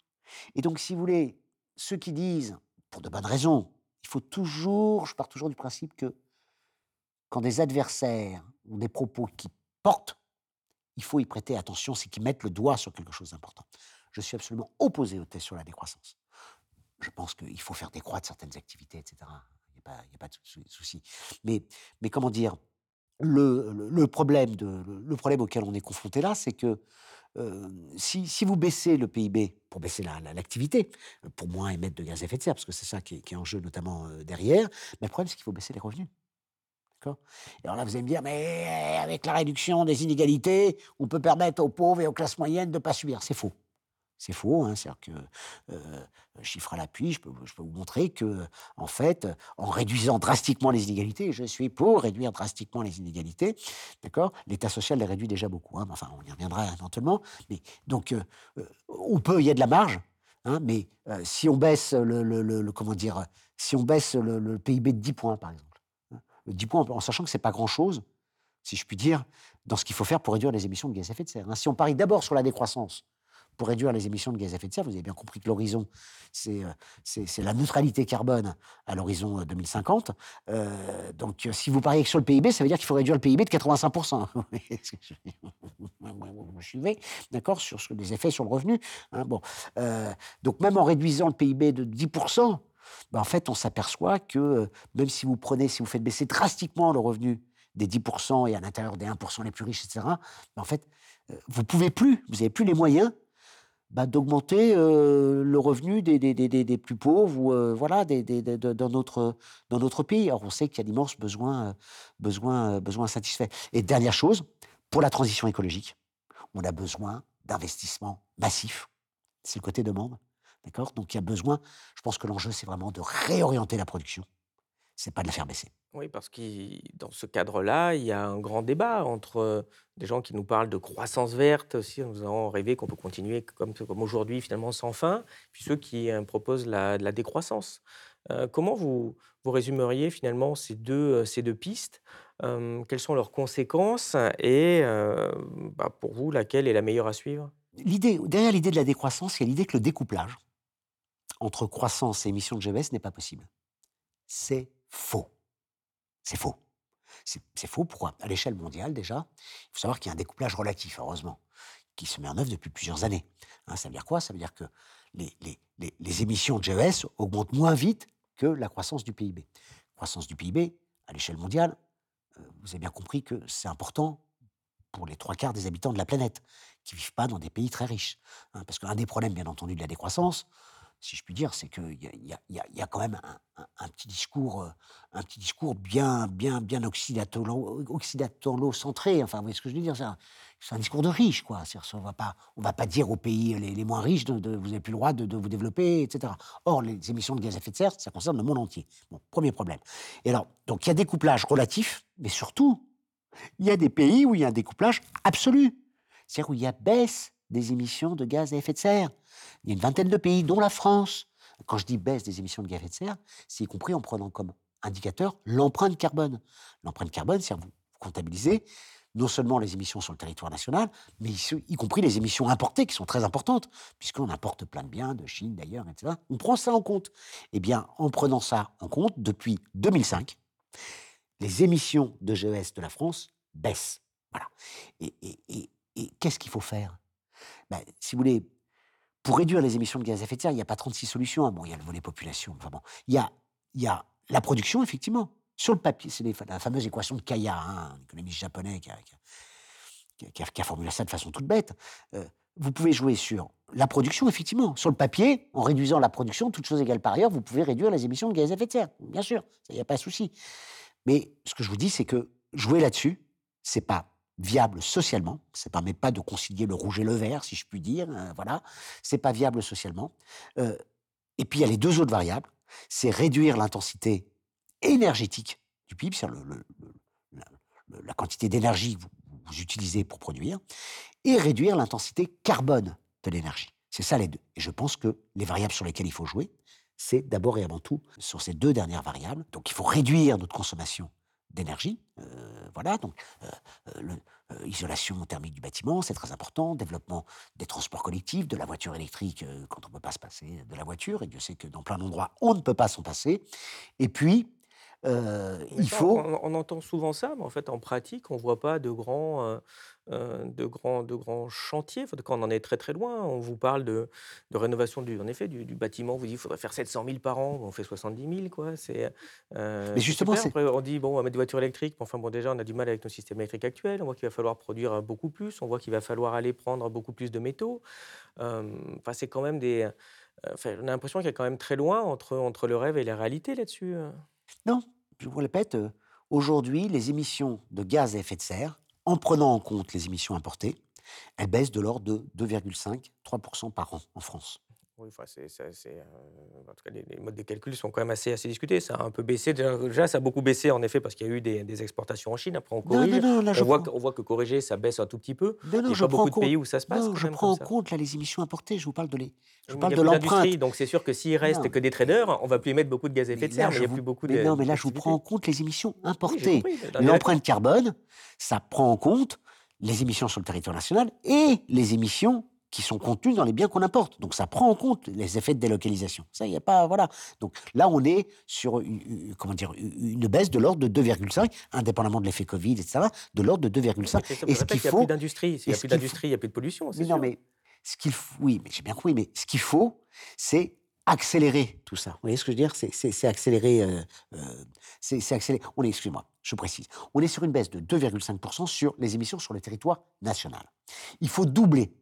Speaker 2: Et donc, si vous voulez, ceux qui disent, pour de bonnes raisons, il faut toujours, je pars toujours du principe que quand des adversaires ont des propos qui portent, il faut y prêter attention, c'est qu'ils mettent le doigt sur quelque chose d'important. Je suis absolument opposé au test sur la décroissance. Je pense qu'il faut faire décroître certaines activités, etc. Il n'y a, pas de souci. Mais, comment dire le, problème auquel on est confronté là, c'est que euh, si, vous baissez le PIB pour baisser l'activité, pour moins émettre de gaz à effet de serre, parce que c'est ça qui est, en jeu notamment euh, derrière, mais le problème c'est qu'il faut baisser les revenus. Et alors là, vous allez me dire, mais avec la réduction des inégalités, on peut permettre aux pauvres et aux classes moyennes de ne pas subir. C'est faux. C'est faux, hein, c'est-à-dire que, euh, chiffre à l'appui, je peux, vous montrer que, en fait, en réduisant drastiquement les inégalités, je suis pour réduire drastiquement les inégalités, d'accord? L'État social les réduit déjà beaucoup, hein, enfin, on y reviendra éventuellement, mais donc, euh, euh, on peut, il y a de la marge, hein, mais si on baisse le, comment dire, si on baisse le, PIB de 10 points, par exemple, 10 points, en sachant que c'est pas grand-chose, si je puis dire, dans ce qu'il faut faire pour réduire les émissions de gaz à effet de serre. Hein. Si on parie d'abord sur la décroissance pour réduire les émissions de gaz à effet de serre, vous avez bien compris que l'horizon, c'est euh, la neutralité carbone à l'horizon 2050. Euh, euh, donc, si vous pariez sur le PIB, ça veut dire qu'il faut réduire le PIB de 85%. vous suivez, d'accord, sur les effets sur le revenu. Hein, bon, donc, même en réduisant le PIB de 10%, ben, en fait, on s'aperçoit que même si vous prenez, si vous faites baisser drastiquement le revenu des 10% et à l'intérieur des 1% les plus riches, etc., ben, en fait, vous pouvez plus, vous n'avez plus les moyens bah, d'augmenter le revenu des, des, des, des, plus pauvres ou voilà, dans, notre, dans notre pays. Alors on sait qu'il y a d'immenses besoins, besoins, besoins satisfaits. Et dernière chose, pour la transition écologique, on a besoin d'investissements massifs. C'est le côté demande. D'accord? Donc il y a besoin, je pense que l'enjeu, c'est vraiment de réorienter la production. C'est pas de la faire baisser.
Speaker 1: Oui, parce que dans ce cadre-là, il y a un grand débat entre des gens qui nous parlent de croissance verte aussi, nous avons rêvé qu'on peut continuer comme, comme aujourd'hui, finalement sans fin, puis ceux qui proposent la, la décroissance. comment vous, vous résumeriez finalement ces deux, ces deux pistes? Quelles sont leurs conséquences Et bah, pour vous, laquelle est la meilleure à suivre?
Speaker 2: L'idée, derrière l'idée de la décroissance, il y a l'idée que le découplage entre croissance et émissions de GES n'est pas possible. C'est faux. C'est faux. C'est faux, pourquoi À l'échelle mondiale, déjà, il faut savoir qu'il y a un découplage relatif, heureusement, qui se met en œuvre depuis plusieurs années. Hein, ça veut dire quoi? Ça veut dire que les, les, les, émissions de GES augmentent moins vite que la croissance du PIB. Croissance du PIB, à l'échelle mondiale, euh, vous avez bien compris que c'est important pour les trois quarts des habitants de la planète, qui ne vivent pas dans des pays très riches. Hein, parce qu'un des problèmes, bien entendu, de la décroissance, si je puis dire, c'est qu'il y, a, quand même un, petit discours, euh, un petit discours bien, bien, bien occidentalo-centré. Enfin, vous voyez ce que je veux dire C'est un, discours de riche, quoi. On va pas, on va pas dire aux pays les, moins riches de, vous n'avez plus le droit de, vous développer, etc. Or, les émissions de gaz à effet de serre, ça concerne le monde entier. Bon, premier problème. Et alors, donc il y a découplage relatif, mais surtout, il y a des pays où il y a un découplage absolu. C'est-à-dire où il y a baisse des émissions de gaz à effet de serre. Il y a une vingtaine de pays, dont la France. Quand je dis baisse des émissions de gaz à effet de serre, c'est y compris en prenant comme indicateur l'empreinte carbone. L'empreinte carbone, c'est à vous comptabiliser non seulement les émissions sur le territoire national, mais y compris les émissions importées, qui sont très importantes, puisqu'on importe plein de biens, de Chine d'ailleurs, etc. On prend ça en compte. Eh bien, en prenant ça en compte, depuis 2005, les émissions de GES de la France baissent. Voilà. Et, et qu'est-ce qu'il faut faire? Ben, Si vous voulez, pour réduire les émissions de gaz à effet de serre, il n'y a pas 36 solutions. Bon, il y a le volet population. Enfin bon, il y a, il y a la production, effectivement. Sur le papier, c'est la fameuse équation de Kaya, hein, un économiste japonais qui a, formulé ça de façon toute bête. Euh, vous pouvez jouer sur la production, effectivement. Sur le papier, en réduisant la production, toutes choses égales par ailleurs, vous pouvez réduire les émissions de gaz à effet de serre. Bien sûr, il n'y a pas de souci. Mais ce que je vous dis, c'est que jouer là-dessus, c'est pas viable socialement. Ça permet pas de concilier le rouge et le vert, si je puis dire. Voilà, voilà. C'est pas viable socialement. Euh, et puis il y a les deux autres variables. C'est réduire l'intensité énergétique du PIB, c'est-à-dire la, quantité d'énergie que vous, utilisez pour produire, et réduire l'intensité carbone de l'énergie. C'est ça les deux. Et je pense que les variables sur lesquelles il faut jouer, c'est d'abord et avant tout sur ces deux dernières variables. Donc il faut réduire notre consommation d'énergie. Euh, voilà, donc l'isolation thermique du bâtiment, c'est très important. Développement des transports collectifs, de la voiture électrique quand on ne peut pas se passer de la voiture, et Dieu sait que dans plein d'endroits, on ne peut pas s'en passer. Et puis, il faut.
Speaker 1: On, entend souvent ça, mais en fait, en pratique, on ne voit pas de grands, de grands, de grands chantiers. Quand on en est très très loin, on vous parle de, de rénovation du, en effet, du, bâtiment. On vous dit qu'il faudrait faire 700 000 par an. On fait 70 000, quoi. C'est.
Speaker 2: mais justement,
Speaker 1: on dit bon, on va mettre des voitures électriques. Enfin bon, déjà, on a du mal avec nos systèmes électriques actuels. On voit qu'il va falloir produire beaucoup plus. On voit qu'il va falloir aller prendre beaucoup plus de métaux. Enfin, c'est quand même des. on a l'impression qu'il y a quand même très loin entre, entre le rêve et la réalité là-dessus.
Speaker 2: Non, je vous répète, aujourd'hui, les émissions de gaz à effet de serre, en prenant en compte les émissions importées, elles baissent de l'ordre de 2,5-3% par an en France.
Speaker 1: Oui, enfin, c'est, euh, en tout cas, les, modes de calcul sont quand même assez, assez discutés. Ça a un peu baissé. Déjà, ça a beaucoup baissé, en effet, parce qu'il y a eu des, exportations en Chine. Après, on corrige.
Speaker 2: Non, non, non,
Speaker 1: on, voit, on, voit, que corriger, ça baisse un tout petit peu.
Speaker 2: Non, non,
Speaker 1: il
Speaker 2: n'y a
Speaker 1: pas beaucoup
Speaker 2: de
Speaker 1: pays où ça se passe.
Speaker 2: Non, je prends en compte là, les émissions importées. Je vous parle de les. Je vous parle
Speaker 1: de
Speaker 2: l'empreinte.
Speaker 1: Donc, c'est sûr que s'il reste que des traders, on va plus émettre beaucoup de gaz à effet de serre. Mais, il n'y a plus beaucoup
Speaker 2: de. Non, mais là, je vous prends en compte les émissions importées. L'empreinte carbone, ça prend en compte les émissions sur le territoire national et les émissions qui sont contenus dans les biens qu'on importe. Donc ça prend en compte les effets de délocalisation. Ça, il n'y a pas, voilà. Donc là, on est sur une, comment dire, une baisse de l'ordre de 2,5, indépendamment de l'effet Covid, etc., de l'ordre de 2,5.
Speaker 1: Et ce qu'il faut, il n'y a plus d'industrie. S'il n'y a plus d'industrie, il n'y a plus de pollution.
Speaker 2: Mais non, mais ce qu'il oui, mais j'ai bien compris. Mais ce qu'il faut, c'est accélérer tout ça. Vous voyez ce que je veux dire? C'est accélérer. Euh, euh, c'est accélérer. On est, excusez-moi, je précise. On est sur une baisse de 2,5% sur les émissions sur le territoire national. Il faut doubler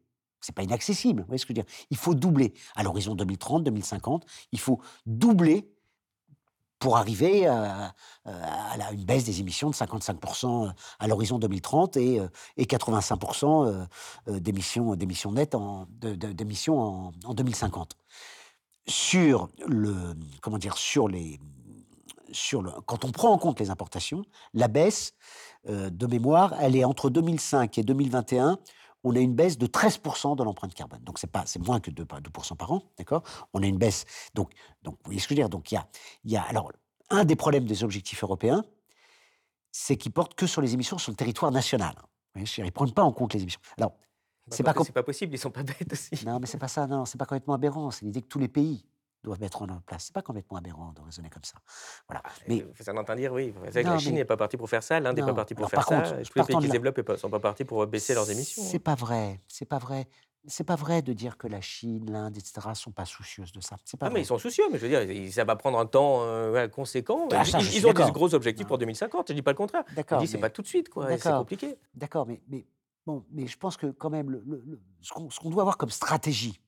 Speaker 2: c'est pas inaccessible. Vous voyez ce que dire? Il faut doubler à l'horizon 2030, 2050. Il faut doubler pour arriver à, une baisse des émissions de 55% à l'horizon 2030 et, 85% d'émissions, d'émissions nettes en, d'émissions en, 2050. Sur le, comment dire, sur les, sur le, quand on prend en compte les importations, la baisse de mémoire, elle est entre 2005 et 2021 on a une baisse de 13% de l'empreinte carbone. Donc, c'est pas, c'est moins que 2, par an, d'accord? On a une baisse. Donc, donc, vous voyez ce que je veux dire? Donc, il y a, y a, alors, un des problèmes des objectifs européens, c'est qu'ils portent que sur les émissions sur le territoire national. Ils ne prennent pas en compte les émissions. Alors,
Speaker 1: bah, c'est pas, pas, pas possible, ils sont pas bêtes aussi.
Speaker 2: Non, mais c'est pas ça, non, c'est pas complètement aberrant. C'est l'idée que tous les pays doivent mettre en place. C'est pas complètement aberrant de raisonner comme ça. Voilà.
Speaker 1: Ah, mais ça entend dire oui. la Chine n'est pas partie pour faire ça, l'Inde n'est pas partie pour faire ça. Tous les pays qui se développent ne sont pas partis pour baisser leurs émissions.
Speaker 2: C'est pas vrai. C'est pas vrai. C'est pas vrai de dire que la Chine, l'Inde, etc. sont pas soucieuses de ça.
Speaker 1: Pas
Speaker 2: ah,
Speaker 1: mais ils sont soucieux, mais je veux dire, ça va prendre un temps euh, conséquent. Ah, ils, ont des gros objectifs pour 2050. Je dis pas le contraire. Je dis c'est pas tout de suite, quoi. C'est compliqué.
Speaker 2: D'accord, mais, mais bon, mais je pense que quand même, le, ce qu'on doit avoir comme stratégie,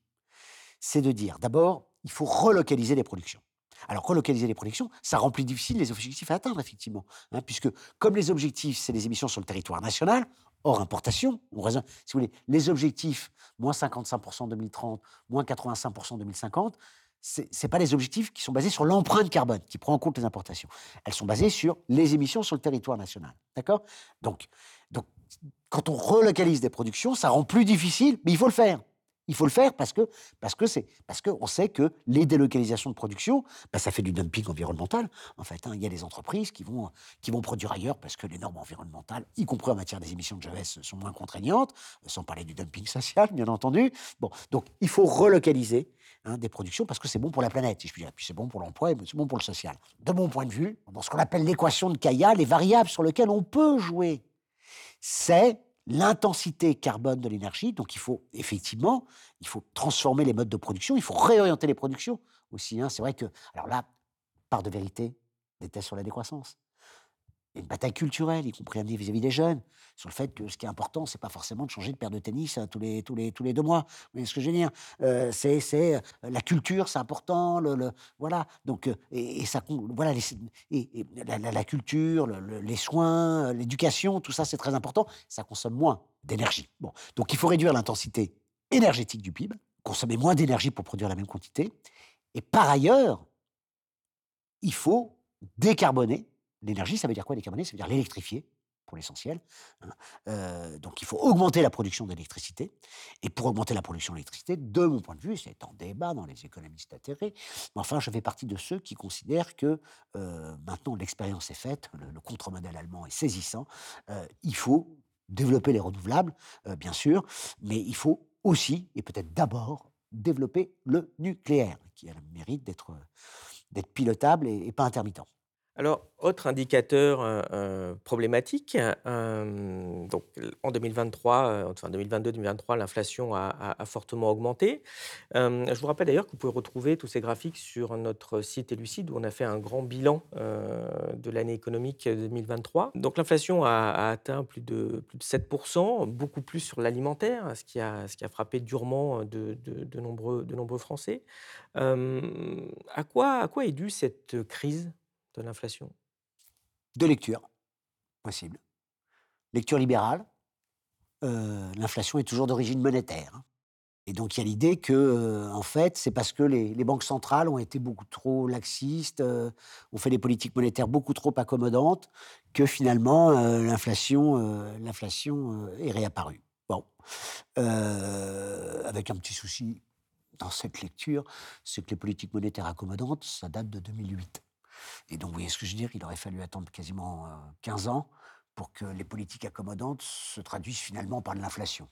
Speaker 2: c'est de dire d'abord, il faut relocaliser les productions. Alors, relocaliser les productions, ça rend plus difficile les objectifs à atteindre, effectivement. Hein, puisque, comme les objectifs, c'est les émissions sur le territoire national, hors importation, on raisonne, si vous voulez, les objectifs, moins 55% en 2030, moins 85% en 2050, ce n'est pas les objectifs qui sont basés sur l'empreinte carbone, qui prend en compte les importations. Elles sont basées sur les émissions sur le territoire national. D'accord? Donc, donc, quand on relocalise des productions, ça rend plus difficile, mais il faut le faire. Il faut le faire parce que parce que c'est parce qu'on sait que les délocalisations de production, bah, ça fait du dumping environnemental. En fait, hein. il y a des entreprises qui vont qui vont produire ailleurs parce que les normes environnementales, y compris en matière des émissions de GES, sont moins contraignantes, sans parler du dumping social, bien entendu. Bon, donc il faut relocaliser hein, des productions parce que c'est bon pour la planète, si je. Puis c'est bon pour l'emploi et c'est bon pour le social. De mon point de vue, dans ce qu'on appelle l'équation de Kaya, les variables sur lesquelles on peut jouer, c'est l'intensité carbone de l'énergie. Donc il faut effectivement, il faut transformer les modes de production, il faut réorienter les productions aussi. Hein. C'est vrai que, alors là, part de vérité, des tests sur la décroissance une bataille culturelle, y compris vis-à-vis des jeunes, sur le fait que ce qui est important, c'est pas forcément de changer de paire de tennis hein, tous, les, tous, les, tous les deux mois. Vous ce que je veux dire? Euh, C'est euh, la culture, c'est important. Le, voilà. Donc, euh, et, ça, voilà, et, la, culture, les soins, l'éducation, tout ça, c'est très important. Ça consomme moins d'énergie. Bon, donc il faut réduire l'intensité énergétique du PIB, consommer moins d'énergie pour produire la même quantité. Et par ailleurs, il faut décarboner L'énergie, ça veut dire quoi décarboner Ça veut dire l'électrifier. pour l'essentiel. hein. Euh, donc il faut augmenter la production d'électricité. Et pour augmenter la production d'électricité, de mon point de vue, c'est en débat dans les économistes atterrés, mais enfin je fais partie de ceux qui considèrent que euh, maintenant l'expérience est faite, le, le contre-modèle allemand est saisissant, euh, il faut développer les renouvelables, bien sûr, mais il faut aussi, et peut-être d'abord, développer le nucléaire, qui a le mérite d'être pilotable et pas intermittent.
Speaker 1: Alors, autre indicateur euh, euh, problématique, euh, donc en 2023, euh, enfin 2022-2023, l'inflation a, fortement augmenté. Je vous rappelle d'ailleurs que vous pouvez retrouver tous ces graphiques sur notre site Elucide où on a fait un grand bilan de l'année économique 2023. Donc l'inflation a, atteint plus de, plus de 7%, beaucoup plus sur l'alimentaire, ce, qui a- frappé durement de, nombreux, Français. À, quoi, à quoi est due cette crise? De l'inflation?
Speaker 2: Deux lectures possibles. Lecture libérale, euh, l'inflation est toujours d'origine monétaire. hein. Et donc il y a l'idée que, euh, en fait, c'est parce que les, banques centrales ont été beaucoup trop laxistes, euh, ont fait des politiques monétaires beaucoup trop accommodantes, que finalement l'inflation, l'inflation est réapparue. Bon, avec un petit souci dans cette lecture, c'est que les politiques monétaires accommodantes, ça date de 2008. Et donc, vous voyez ce que je veux dire Il aurait fallu attendre quasiment euh, 15 ans pour que les politiques accommodantes se traduisent finalement par de l'inflation.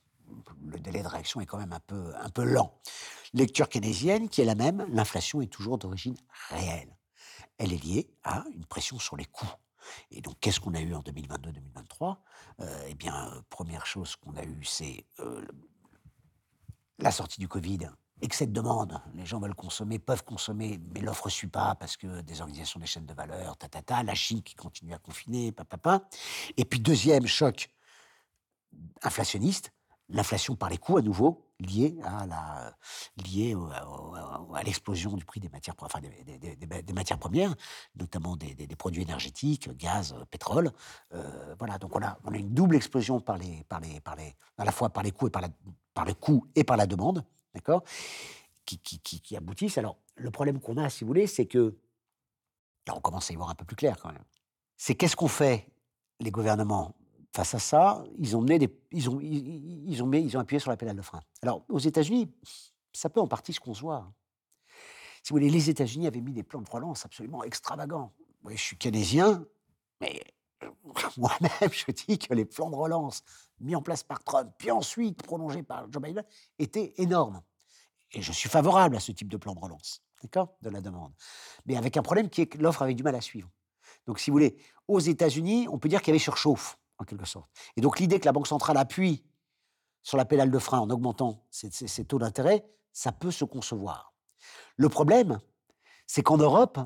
Speaker 2: Le délai de réaction est quand même un peu, un peu lent. Lecture keynésienne qui est la même, l'inflation est toujours d'origine réelle. Elle est liée à une pression sur les coûts. Et donc, qu'est-ce qu'on a eu en 2022-2023 Euh, Eh bien, euh, première chose qu'on a eue, c'est euh, la sortie du Covid, excès de demande, les gens veulent consommer, peuvent consommer, mais l'offre ne suit pas parce que des organisations des chaînes de valeur, ta, ta, ta, la Chine qui continue à confiner, papa. Et puis deuxième choc inflationniste, l'inflation par les coûts à nouveau, liée à la liée à l'explosion du prix des matières, premières, notamment des, produits énergétiques, gaz, pétrole. Euh, voilà, donc on a, on a une double explosion par les, par les, par les, à la fois par les coûts et par la, par le coût et par la demande, d'accord, qui, qui, aboutissent. Alors, le problème qu'on a, si vous voulez, c'est que, là, on commence à y voir un peu plus clair quand même. C'est qu'est-ce qu'on fait, les gouvernements? Face à ça, ils ont, mené ils, ont, ils, ont, mis- ils ont appuyé sur la pédale de frein. Alors, aux États-Unis, ça peut en partie se concevoir. Si vous voulez, les États-Unis avaient mis des plans de relance absolument extravagants. Oui, je suis keynésien, mais moi-même, je dis que les plans de relance mis en place par Trump, puis ensuite prolongés par Joe Biden, étaient énormes. Et je suis favorable à ce type de plan de relance, d'accord, de la demande. Mais avec un problème qui est que l'offre avait du mal à suivre. Donc, si vous voulez, aux États-Unis, on peut dire qu'il y avait surchauffe, en quelque sorte. Et donc, l'idée que la Banque centrale appuie sur la pédale de frein en augmentant ses, ses- taux d'intérêt, ça peut se concevoir. Le problème, c'est qu'en Europe,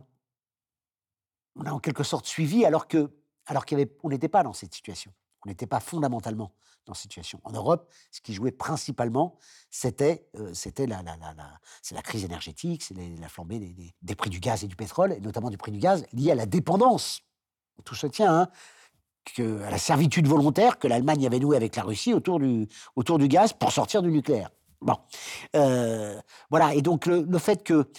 Speaker 2: on a en quelque sorte suivi alors que, alors qu'il y avait, on n'était pas dans cette situation. On n'était pas fondamentalement dans cette situation. En Europe, ce qui jouait principalement, c'était, euh, la, la, crise énergétique, c'est la flambée des, prix du gaz et du pétrole, et notamment du prix du gaz lié à la dépendance. Tout se tient, hein, que, à la servitude volontaire que l'Allemagne avait nouée avec la Russie autour du, gaz pour sortir du nucléaire. Bon, Euh, voilà. Et donc le, fait que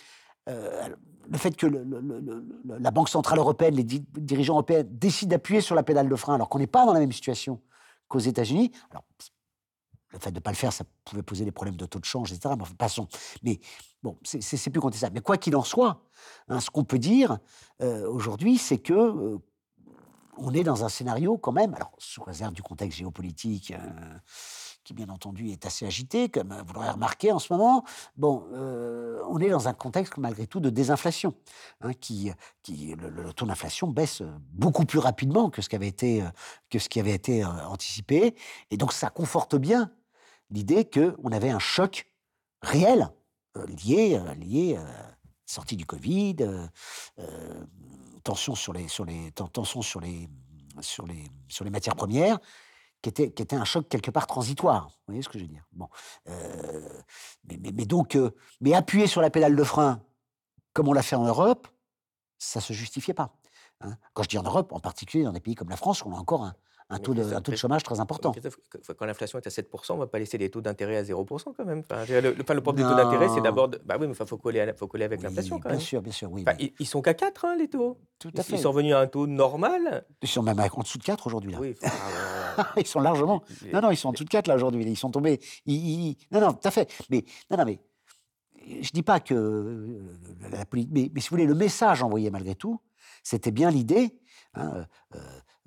Speaker 2: le fait que la Banque centrale européenne, les di- dirigeants européens décident d'appuyer sur la pédale de frein alors qu'on n'est pas dans la même situation qu'aux États-Unis. Alors le fait de ne pas le faire, ça pouvait poser des problèmes de taux de change, etc. Mais enfin, passons. Mais bon, c'est- plus contestable. Mais quoi qu'il en soit, hein, ce qu'on peut dire euh, aujourd'hui, c'est que euh, on est dans un scénario quand même, alors sous réserve du contexte géopolitique, euh, qui bien entendu est assez agité, comme vous l'aurez remarqué en ce moment. Bon, euh, on est dans un contexte malgré tout de désinflation, hein, qui, qui le, taux d'inflation baisse beaucoup plus rapidement que ce qui avait été, euh, que ce qui avait été euh, anticipé, et donc ça conforte bien l'idée qu'on avait un choc réel lié, euh, lié sortie du Covid, tension sur les, sur les, ten- tension sur les, sur les, sur les matières premières, qui était, qui était un choc quelque part transitoire. Vous voyez ce que je veux dire? Bon, euh, mais, mais, mais donc, euh, mais appuyer sur la pédale de frein, comme on l'a fait en Europe, ça se justifiait pas. hein. Quand je dis en Europe, en particulier dans des pays comme la France, où on a encore un, taux de,
Speaker 1: Christophe,
Speaker 2: un taux de
Speaker 1: Christ-
Speaker 2: chômage très important.
Speaker 1: Quand l'inflation est à 7%, on ne va pas laisser des taux d'intérêt à 0% quand même. Enfin, le, problème des taux d'intérêt, c'est d'abord. de- Bah oui, mais il faut coller, faut coller avec
Speaker 2: Oui,
Speaker 1: l'inflation quand
Speaker 2: bien
Speaker 1: même.
Speaker 2: sûr, bien sûr, oui.
Speaker 1: Enfin,
Speaker 2: mais
Speaker 1: ils, ils sont qu'à 4, hein, les taux.
Speaker 2: tout
Speaker 1: Ils,
Speaker 2: à fait.
Speaker 1: ils sont revenus à un taux normal.
Speaker 2: Ils sont même en dessous de 4 aujourd'hui.
Speaker 1: Oui, enfin,
Speaker 2: Ils sont largement. Non, non, ils sont en de 4 là aujourd'hui. Ils sont tombés. ils- ils- Non, non, tout à fait. Mais non, non, mais je dis pas que euh, la politique. Mais, mais si vous voulez, le message envoyé malgré tout, c'était bien l'idée. hein, euh,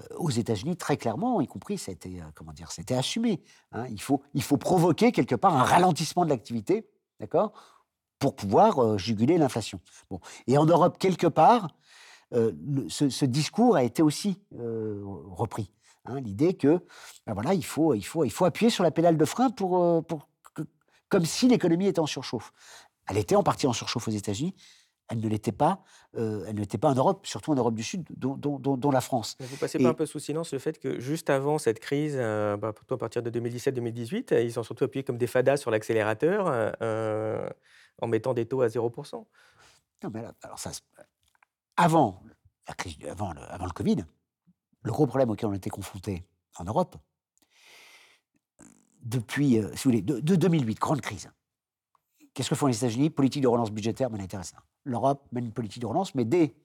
Speaker 2: euh, aux États-Unis, très clairement, y compris, c'était euh, comment dire, c'était assumé. hein. il faut, il faut provoquer quelque part un ralentissement de l'activité, d'accord, pour pouvoir juguler l'inflation. Bon, et en Europe, quelque part, le- ce, ce discours a été aussi repris. Hein, L'idée que, ben voilà, il faut, il, faut, il faut appuyer sur la pédale de frein pour, euh, pour que- comme si l'économie était en surchauffe. Elle était en partie en surchauffe aux États-Unis. Elle ne l'était pas, euh, elle pas en Europe, surtout en Europe du Sud, dont, dont- dont- dont la France.
Speaker 1: Vous passez
Speaker 2: Et-
Speaker 1: pas un peu sous silence le fait que juste avant cette crise, euh, bah, à partir de 2017-2018, euh, ils ont surtout appuyé comme des fadas sur l'accélérateur euh, en mettant des taux à 0%.
Speaker 2: Non, mais là, alors ça, avant la crise, avant le, avant le Covid, le gros problème auquel on était confronté en Europe, depuis, euh, si vous voulez, de, de 2008, grande crise. Qu'est-ce que font les États-Unis? Politique de relance budgétaire monétaire et ça. L'Europe mène une politique de relance, mais dès,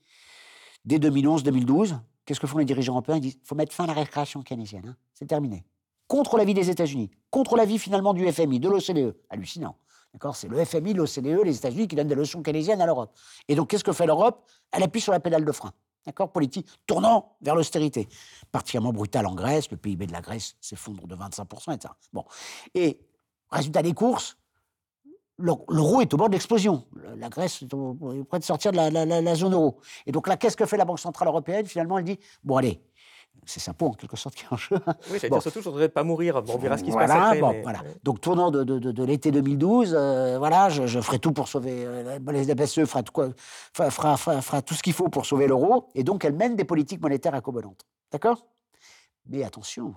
Speaker 2: dès 2011-2012, qu'est-ce que font les dirigeants européens? Ils disent il faut mettre fin à la récréation keynésienne. hein. C'est terminé. Contre l'avis des États-Unis, contre l'avis finalement du FMI, de l'OCDE. Hallucinant. D'accord? C'est le FMI, l'OCDE, les États-Unis qui donnent des leçons keynésiennes à l'Europe. Et donc, qu'est-ce que fait l'Europe? Elle appuie sur la pédale de frein. D'accord Politique tournant vers l'austérité. Particulièrement brutale en Grèce, le PIB de la Grèce s'effondre de 25%, etc. Bon. Et résultat des courses, l'euro est au bord de l'explosion. Le- La Grèce est au- est près de sortir de la- la zone euro. Et donc là, qu'est-ce que fait la Banque Centrale Européenne? Finalement, elle dit bon, allez, c'est sympa en quelque sorte qui est en jeu.
Speaker 1: Oui, j'allais
Speaker 2: Bon.
Speaker 1: dire surtout, je voudrais pas mourir. Bon, on verra ce qui se passe après.
Speaker 2: bon,
Speaker 1: mais-
Speaker 2: voilà. Donc, tournant de, de- de- de l'été 2012, euh, voilà, je, je ferai tout pour sauver. euh, la- les BCE fera, tout quoi- fera, fera- fera- fera tout ce qu'il faut pour sauver l'euro. Et donc, elle mène des politiques monétaires accommodantes. D'accord? Mais attention,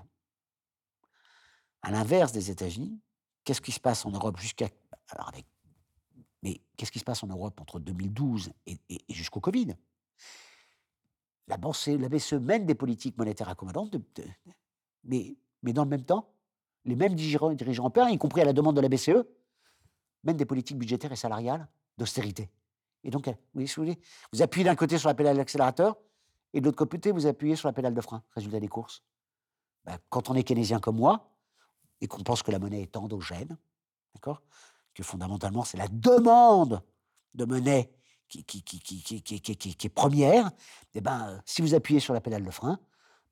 Speaker 2: à l'inverse des États-Unis, qu'est-ce qui se passe en Europe jusqu'à. Avec. Mais qu'est-ce qui se passe en Europe entre 2012 et, et- et jusqu'au Covid? La, BCE, BCE mène des politiques monétaires accommodantes, mais, mais dans le même temps, les mêmes dirigeants, dirigeants européens, y compris à la demande de la BCE, mènent des politiques budgétaires et salariales d'austérité. Et donc, vous, voyez vous appuyez d'un côté sur la pédale d'accélérateur, et de l'autre côté, vous appuyez sur la pédale de frein. Résultat des courses. Ben, quand on est keynésien comme moi, et qu'on pense que la monnaie est endogène, Que fondamentalement, c'est la demande de monnaie qui, qui, qui, qui, qui, qui- qui- qui- qui est première, eh ben, euh, si vous appuyez sur la pédale de frein,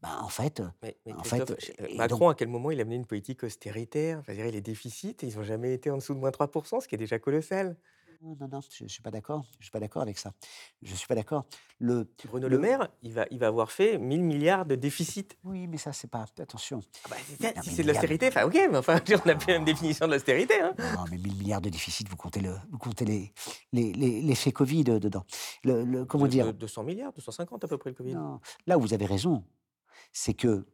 Speaker 2: ben, en fait, euh,
Speaker 1: Mais, mais
Speaker 2: En fait,
Speaker 1: Christophe, ch-
Speaker 2: et donc-
Speaker 1: Macron, à quel moment il a mené une politique austéritaire? Je les déficits, ils n'ont jamais été en dessous de moins 3%, ce qui est déjà colossal.
Speaker 2: Non, non, non, je ne suis pas d'accord. Je suis pas d'accord avec ça. Je suis pas d'accord. Le,
Speaker 1: Bruno
Speaker 2: Le-
Speaker 1: Le Maire, il va, il va avoir fait 1000 milliards de déficit.
Speaker 2: oui, mais ça, c'est pas. Attention.
Speaker 1: Ah bah,
Speaker 2: Non,
Speaker 1: si c'est de l'austérité, enfin ok, mais enfin, on a fait une définition de l'austérité. Hein.
Speaker 2: Non, mais 1000 milliards de déficit, vous comptez le, vous comptez les, les, les- l'effet Covid dedans. Le, le- comment
Speaker 1: De-
Speaker 2: dire
Speaker 1: de- 200 milliards, 250 à peu près le Covid.
Speaker 2: Non, Là où vous avez raison, c'est que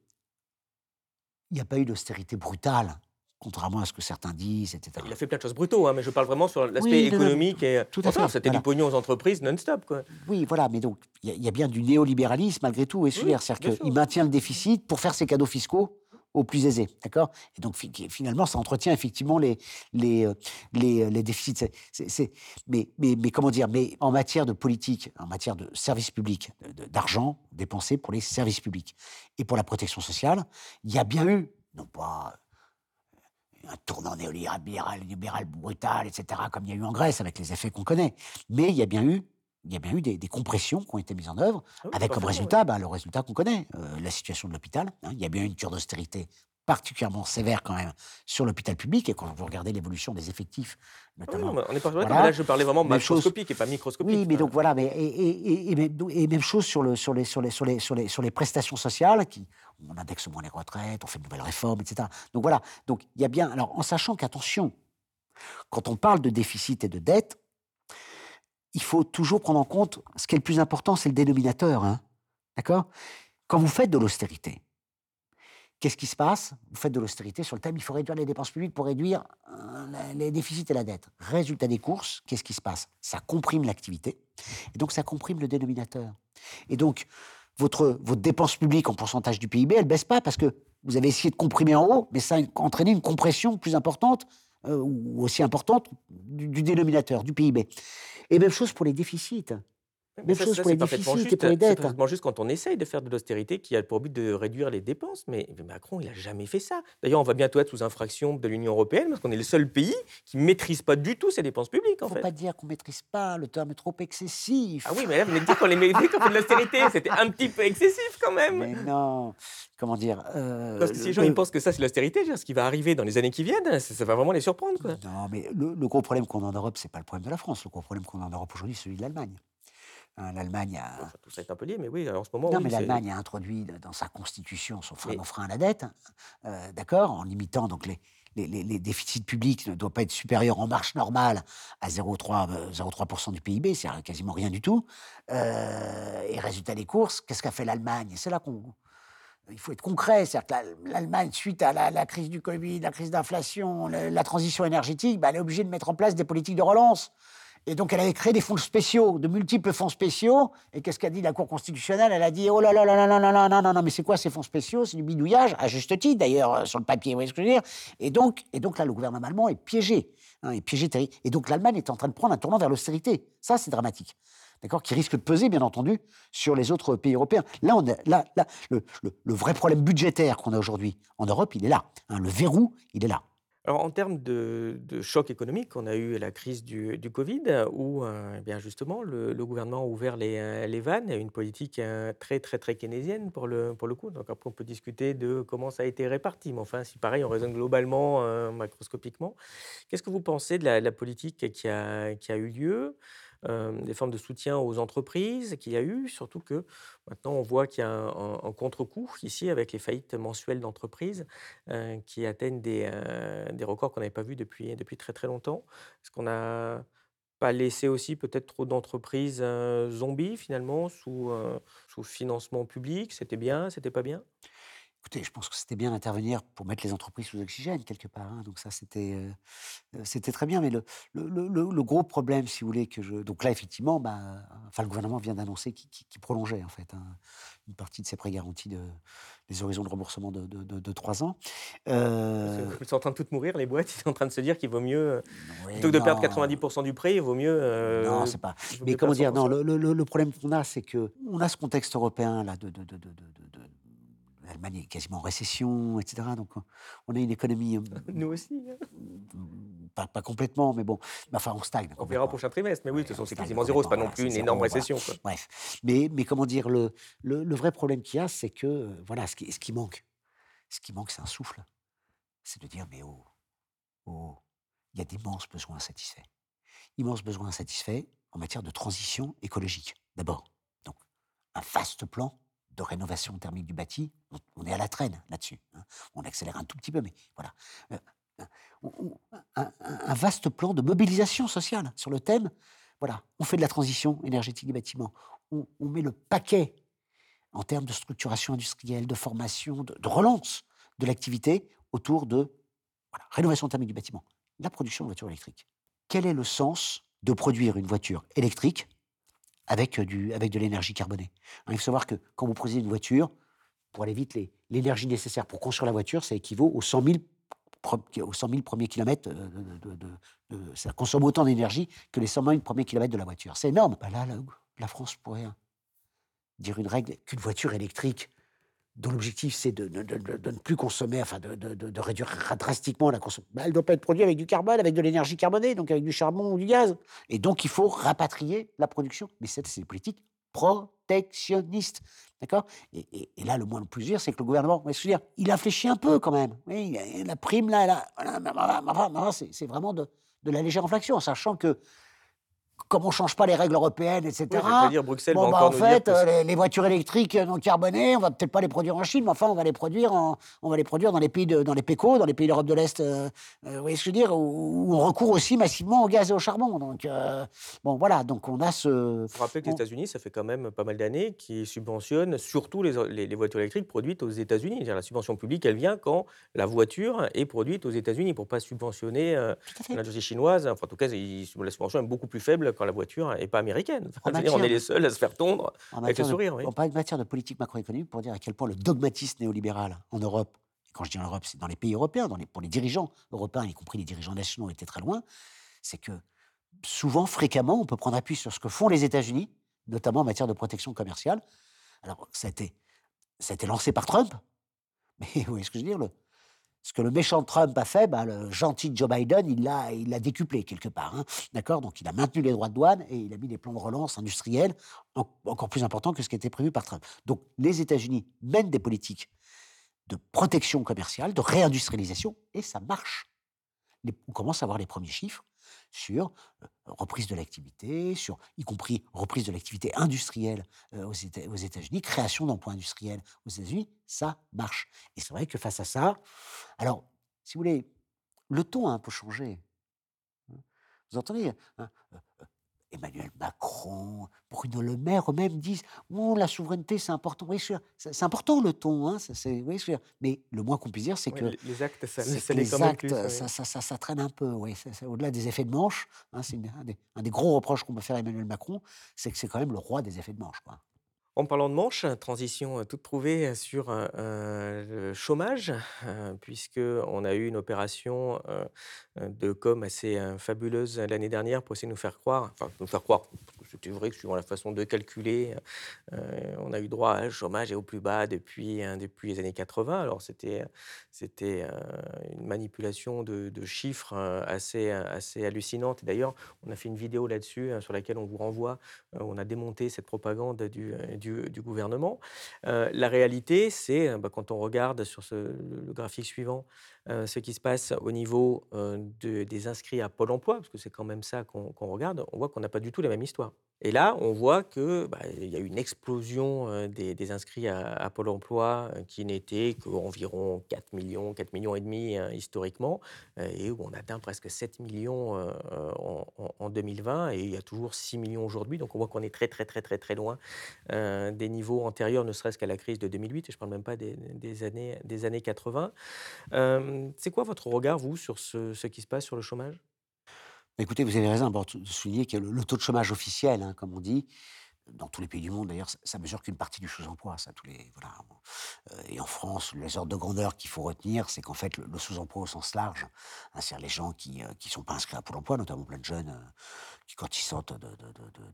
Speaker 2: il n'y a pas eu d'austérité brutale, contrairement à ce que certains disent, etc.
Speaker 1: Il a fait plein de choses brutaux, hein, mais je parle vraiment sur l'aspect
Speaker 2: Oui,
Speaker 1: économique. et...
Speaker 2: tout à
Speaker 1: Enfin,
Speaker 2: fait,
Speaker 1: C'était
Speaker 2: voilà.
Speaker 1: du pognon aux entreprises non-stop.
Speaker 2: Oui, voilà, mais donc il y, a- il y a bien du néolibéralisme malgré tout, et
Speaker 1: Oui,
Speaker 2: c'est-à-dire qu'il maintient le déficit pour faire ses cadeaux fiscaux aux plus aisés, d'accord? Et donc finalement, ça entretient effectivement les les euh, les, euh, les déficits. C'est- mais, mais mais comment dire? Mais en matière de politique, en matière de services publics, d'argent dépensé pour les services publics et pour la protection sociale, il y a bien eu, non pas un tournant néolibéral libéral brutal, etc., comme il y a eu en Grèce avec les effets qu'on connaît, mais il y a bien eu il y a bien eu des, des compressions qui ont été mises en œuvre,
Speaker 1: Ah oui,
Speaker 2: avec comme résultat bah, le résultat qu'on connaît, euh, la situation de l'hôpital. hein. Il y a bien eu une cure d'austérité particulièrement sévère quand même sur l'hôpital public, et quand vous regardez l'évolution des effectifs.
Speaker 1: Ah oui,
Speaker 2: notamment...
Speaker 1: non, on n'est pas
Speaker 2: Voilà.
Speaker 1: mais là je parlais vraiment
Speaker 2: Même chose-
Speaker 1: macroscopique et pas microscopique.
Speaker 2: Oui, mais donc voilà, mais, et, et même chose sur, le, sur, les, sur, les, sur, les, sur, les, sur les prestations sociales, qui, on indexe moins les retraites, on fait de nouvelles réformes, etc. Donc voilà, donc il y a bien, alors en sachant qu'attention, quand on parle de déficit et de dette, il faut toujours prendre en compte, ce qui est le plus important, c'est le dénominateur, hein. d'accord? Quand vous faites de l'austérité, qu'est-ce qui se passe? Vous faites de l'austérité sur le thème, il faut réduire les dépenses publiques pour réduire euh, les déficits et la dette. Résultat des courses, qu'est-ce qui se passe? Ça comprime l'activité, et donc ça comprime le dénominateur. Et donc, votre, votre dépense publique en pourcentage du PIB, elle baisse pas parce que vous avez essayé de comprimer en haut, mais ça a entraîné une compression plus importante euh, ou aussi importante du dénominateur, du PIB. Et même chose pour les déficits. Même chose
Speaker 1: ça,
Speaker 2: pour
Speaker 1: c'est
Speaker 2: les
Speaker 1: parfaitement
Speaker 2: déficits et
Speaker 1: juste.
Speaker 2: pour les
Speaker 1: C'est
Speaker 2: dettes.
Speaker 1: parfaitement juste quand on essaye de faire de l'austérité qui a pour but de réduire les dépenses. Mais mais Macron, il n'a jamais fait ça. D'ailleurs, on va bientôt être sous infraction de l'Union européenne parce qu'on est le seul pays qui ne maîtrise pas du tout ses dépenses publiques,
Speaker 2: Il ne faut
Speaker 1: fait.
Speaker 2: pas dire qu'on ne maîtrise pas, le terme est trop excessif.
Speaker 1: Ah oui, mais là, vous de dire qu'on les maîtrise quand on fait de l'austérité. C'était un petit peu excessif quand même.
Speaker 2: Mais non, comment dire euh,
Speaker 1: Parce que si
Speaker 2: le-
Speaker 1: les gens
Speaker 2: le-
Speaker 1: ils pensent que ça, c'est l'austérité, ce qui va arriver dans les années qui viennent, ça, ça va vraiment les surprendre. Quoi.
Speaker 2: Non, mais le, le gros problème qu'on a en Europe, c'est pas le problème de la France. Le gros problème qu'on a en Europe aujourd'hui, c'est celui de l'Allemagne. Hein, L'Allemagne a,
Speaker 1: tout ça est un peu lié, mais oui, en ce moment,
Speaker 2: Non,
Speaker 1: oui,
Speaker 2: mais l'Allemagne a introduit dans sa constitution son frein
Speaker 1: Mais-
Speaker 2: frein à la dette, euh, d'accord, en limitant donc les, les, les- les déficits publics ne doivent pas être supérieurs en marche normale à 0,3 euh, 0,3% du PIB, c'est quasiment rien du tout. Euh, et résultat des courses, qu'est-ce qu'a fait l'Allemagne? C'est là qu'on il faut être concret, c'est-à-dire que la- l'Allemagne, suite à la, la crise du Covid, la crise d'inflation, la transition énergétique, bah, elle est obligée de mettre en place des politiques de relance. Et donc, elle avait créé des fonds spéciaux, de multiples fonds spéciaux. Et qu'est-ce qu'a dit la Cour constitutionnelle? Elle a dit Oh là là là là là là là non, non, mais c'est quoi ces fonds spéciaux? C'est du bidouillage, à juste titre d'ailleurs, euh, sur le papier, vous voyez ce que je veux dire? Et donc, et donc là, le gouvernement allemand est piégé. hein, est piégé Et donc, l'Allemagne est en train de prendre un tournant vers l'austérité. Ça, c'est dramatique. D'accord? Qui risque de peser, bien entendu, sur les autres pays européens. Là, on a- là, là le vrai problème budgétaire qu'on a aujourd'hui en Europe, il est là. hein, le verrou, il est là.
Speaker 1: Alors, en termes de, choc économique, on a eu la crise du, Covid, où euh, eh bien justement le, gouvernement a ouvert les, euh, les vannes, et une politique euh, très très très keynésienne pour le, pour le coup. Donc après, on peut discuter de comment ça a été réparti, mais enfin, si pareil, on raisonne globalement, euh, macroscopiquement. Qu'est-ce que vous pensez de la, la politique qui a, qui a eu lieu? euh, des formes de soutien aux entreprises qu'il y a eu, surtout que maintenant on voit qu'il y a un, contre-coup ici avec les faillites mensuelles d'entreprises euh, qui atteignent des, euh, des records qu'on n'avait pas vus depuis, depuis très très longtemps. Est-ce qu'on n'a pas laissé aussi peut-être trop d'entreprises euh, zombies finalement sous, euh, sous financement public? C'était bien, c'était pas bien?
Speaker 2: Écoutez, je pense que c'était bien d'intervenir pour mettre les entreprises sous oxygène, quelque part. hein, Donc ça, c'était euh, euh, c'était très bien. Mais le, le, le- le- le gros problème, si vous voulez, que je... Donc là, effectivement, bah, enfin, le gouvernement vient d'annoncer qu'il prolongeait, en fait, hein, une partie de ses prêts garantis, de, les horizons de remboursement de, de, de- de trois ans.
Speaker 1: Parce
Speaker 2: Euh,
Speaker 1: Ils sont en train de toutes mourir, les boîtes, ils sont en train de se dire qu'il vaut mieux, plutôt que de perdre
Speaker 2: non,
Speaker 1: 90% du prêt, il vaut mieux... euh,
Speaker 2: Non, c'est pas. Mais comment dire? Non,
Speaker 1: 100%.
Speaker 2: le, le- le- le problème qu'on a, c'est que on a ce contexte européen là de, l'Allemagne est quasiment en récession, etc. Donc, on- a une économie euh,
Speaker 1: Nous aussi. hein.
Speaker 2: Pas, pas complètement, mais bon. Enfin, on stagne.
Speaker 1: On verra prochain trimestre, mais oui, de toute façon,
Speaker 2: on
Speaker 1: c'est quasiment zéro, c'est pas non plus
Speaker 2: voilà,
Speaker 1: une énorme
Speaker 2: zéro, voilà.
Speaker 1: récession. Quoi.
Speaker 2: Bref. Mais, mais comment dire, le, le, le vrai problème qu'il y a, c'est que, euh, voilà, ce qui, ce qui manque, ce qui manque, c'est un souffle. C'est de dire, mais oh, oh, il y a d'immenses besoins insatisfaits. Immenses besoins insatisfaits en matière de transition écologique, d'abord. Donc, un vaste plan de rénovation thermique du bâti, on, est à la traîne là-dessus. hein. On accélère un tout petit peu, mais voilà. Euh, on- un, vaste plan de mobilisation sociale sur le thème. Voilà, on fait de la transition énergétique des bâtiments. On, met le paquet en termes de structuration industrielle, de formation, de, relance de l'activité autour de rénovation thermique du bâtiment, la production de voitures électriques. Quel est le sens de produire une voiture électrique avec, euh, du, avec de l'énergie carbonée Il faut savoir que quand vous produisez une voiture, pour aller vite, l'énergie nécessaire pour construire la voiture, ça équivaut aux 100 000, pre- aux 100 000 premiers kilomètres. euh, De, ça consomme autant d'énergie que les 100 000 premiers kilomètres de la voiture. C'est énorme. Bah là, la, la France pourrait hein, dire une règle qu'une voiture électrique dont l'objectif c'est de, de- de- de- de ne plus consommer, enfin de, de- de- de réduire drastiquement la consommation. elle ne doit pas être produite avec du carbone, avec de l'énergie carbonée, donc avec du charbon ou du gaz. Et donc il faut rapatrier la production. Mais c'est des politiques protectionnistes. D'accord? Et, là, le moins le plus dur, c'est que le gouvernement, dire, il infléchit un peu quand même. A- la prime, là, a- enfin, c'est vraiment de, de la légère inflation, sachant que comme on ne change pas les règles européennes, etc.
Speaker 1: Oui, j'allais dire, Bruxelles
Speaker 2: Bon,
Speaker 1: va
Speaker 2: bah,
Speaker 1: encore
Speaker 2: en
Speaker 1: nous
Speaker 2: fait,
Speaker 1: dire
Speaker 2: euh, les, les voitures électriques non carbonées, on va peut-être pas les produire en Chine, mais enfin, on va les produire, en- on va les produire dans les pays, de, dans les PECO, dans les pays d'Europe de l'Est, euh, euh, vous voyez ce que je veux dire, où, où on recourt aussi massivement au gaz et au charbon. Donc, euh, bon, voilà, donc on a ce.
Speaker 1: Il faut rappeler que les États-Unis, ça fait quand même pas mal d'années qu'ils subventionnent surtout les, les- les voitures électriques produites aux États-Unis. La subvention publique, elle vient quand la voiture est produite aux États-Unis pour pas subventionner euh, l'industrie chinoise. Enfin, en tout cas, la subvention est beaucoup plus faible quand la voiture n'est pas américaine. On est les seuls à se faire tondre avec le
Speaker 2: matière de-
Speaker 1: sourire. Oui.
Speaker 2: On parle de matière de politique macroéconomique pour dire à quel point le dogmatisme néolibéral en Europe, et quand je dis en Europe, c'est dans les pays européens, dans les, pour les dirigeants européens, y compris les dirigeants nationaux, étaient très loin, c'est que souvent, fréquemment, on peut prendre appui sur ce que font les États-Unis, notamment en matière de protection commerciale. Alors, ça a été, ça a été lancé par Trump, mais vous voyez ce que je veux dire le- ce que le méchant Trump a fait, bah, le gentil Joe Biden, il l'a, décuplé quelque part. hein. D'accord? Donc, il a maintenu les droits de douane et il a mis des plans de relance industriels en- encore plus importants que ce qui était prévu par Trump. Donc, les États-Unis mènent des politiques de protection commerciale, de réindustrialisation, et ça marche. On commence à voir les premiers chiffres sur euh, reprise de l'activité, y compris reprise de l'activité industrielle euh, aux États-Unis, création d'emplois industriels aux États-Unis, ça marche. Et c'est vrai que face à ça, alors, si vous voulez, le ton a un peu changé. hein. Vous entendez hein, euh, euh, Emmanuel Macron, Bruno Le Maire eux-mêmes disent Oh, la souveraineté, c'est important. Oui, c'est important le ton, hein, c'est- oui, mais le moins qu'on puisse dire, c'est
Speaker 1: Oui,
Speaker 2: que
Speaker 1: les- actes, ça,
Speaker 2: les actes,
Speaker 1: plus.
Speaker 2: traîne un peu. Oui, au-delà des effets de manche. hein, c'est un, des, un des gros reproches qu'on peut faire à Emmanuel Macron, c'est que c'est quand même le roi des effets de manche. Quoi.
Speaker 1: En parlant de manche, transition toute trouvée sur le chômage, euh, puisqu'on a eu une opération de com assez fabuleuse l'année dernière pour essayer de nous faire croire, enfin nous faire croire, parce que c'était vrai que suivant la façon de calculer, on a eu droit à un chômage est au plus bas depuis, depuis les années 80. Alors c'était, c'était une manipulation de, chiffres assez, assez hallucinante. Et D'ailleurs, on a fait une vidéo là-dessus euh, sur laquelle on vous renvoie on a démonté cette propagande du, euh, du- gouvernement. Euh, la réalité, c'est, euh, bah, quand on regarde sur le, graphique suivant, euh, ce qui se passe au niveau de- des inscrits à Pôle emploi, parce que c'est quand même ça qu'on qu'on regarde, on voit qu'on n'a pas du tout la même histoire. Et là, on voit que bah, il y a eu une explosion des, inscrits à, Pôle emploi qui n'étaient qu'environ 4 millions, 4 millions et demi euh, historiquement, et où on atteint presque 7 millions en, en- en 2020, et il y a toujours 6 millions aujourd'hui. Donc on voit qu'on est très très très très très loin des niveaux antérieurs, ne serait-ce qu'à la crise de 2008, et je ne parle même pas des, années, des années 80. Euh, c'est quoi votre regard, vous, sur ce qui se passe sur le chômage?
Speaker 2: Écoutez, vous avez raison de souligner que le, le taux de chômage officiel, hein, comme on dit, dans tous les pays du monde d'ailleurs, ça, ça mesure qu'une partie du sous-emploi. Ça, tous les voilà. Euh, et en France, les ordres de grandeur qu'il faut retenir, c'est qu'en fait le, sous-emploi au sens large, hein, c'est-à-dire les gens qui ne sont pas inscrits à Pôle Emploi, notamment plein de jeunes euh, qui, quand ils sortent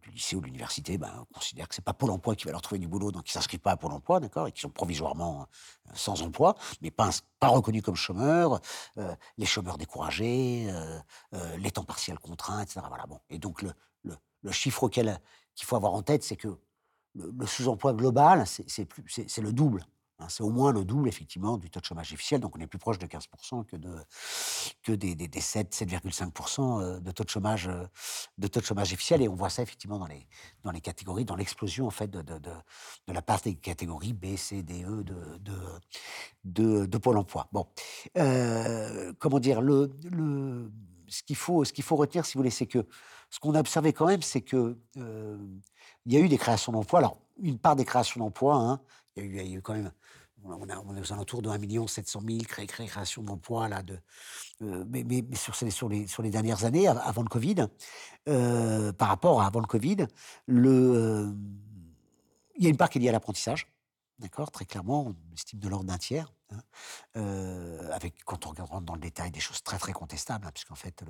Speaker 2: du lycée ou de l'université, ben, considèrent que c'est pas Pôle Emploi qui va leur trouver du boulot, donc ils s'inscrivent pas à Pôle Emploi, d'accord, et qui sont provisoirement euh, sans emploi, mais pas, reconnus comme chômeurs, euh, les chômeurs découragés, euh, euh, les temps partiels contraints, etc. Voilà, bon. Et donc, le chiffre auquel qu'il faut avoir en tête, c'est que le, sous-emploi global, c'est le double. hein. c'est au moins le double, effectivement, du taux de chômage officiel. Donc, on est plus proche de 15% que, de, que des, des, des 7, 7,5% euh, de taux de chômage, euh, de taux de chômage officiel. Et on voit ça, effectivement, dans les, dans les catégories, dans l'explosion, en fait, de, la part des catégories B, C, D, E de Pôle emploi. Bon. Euh, comment dire le, le, ce qu'il faut, ce qu'il faut retenir, si vous voulez, c'est que ce qu'on a observé quand même, c'est que euh, il y a eu des créations d'emplois. Alors, une part des créations d'emplois, hein, il, y a eu- quand même. On, est aux alentours de 1 700 000 cré, cré- créations d'emplois, là, euh, mais, sur, les, dernières années, av- avant le Covid, euh, par rapport à avant le Covid, il y a une part qui est liée à l'apprentissage, d'accord, très clairement, on estime de l'ordre d'un tiers, hein, avec, quand on rentre dans le détail, des choses très très contestables, hein, puisqu'en fait,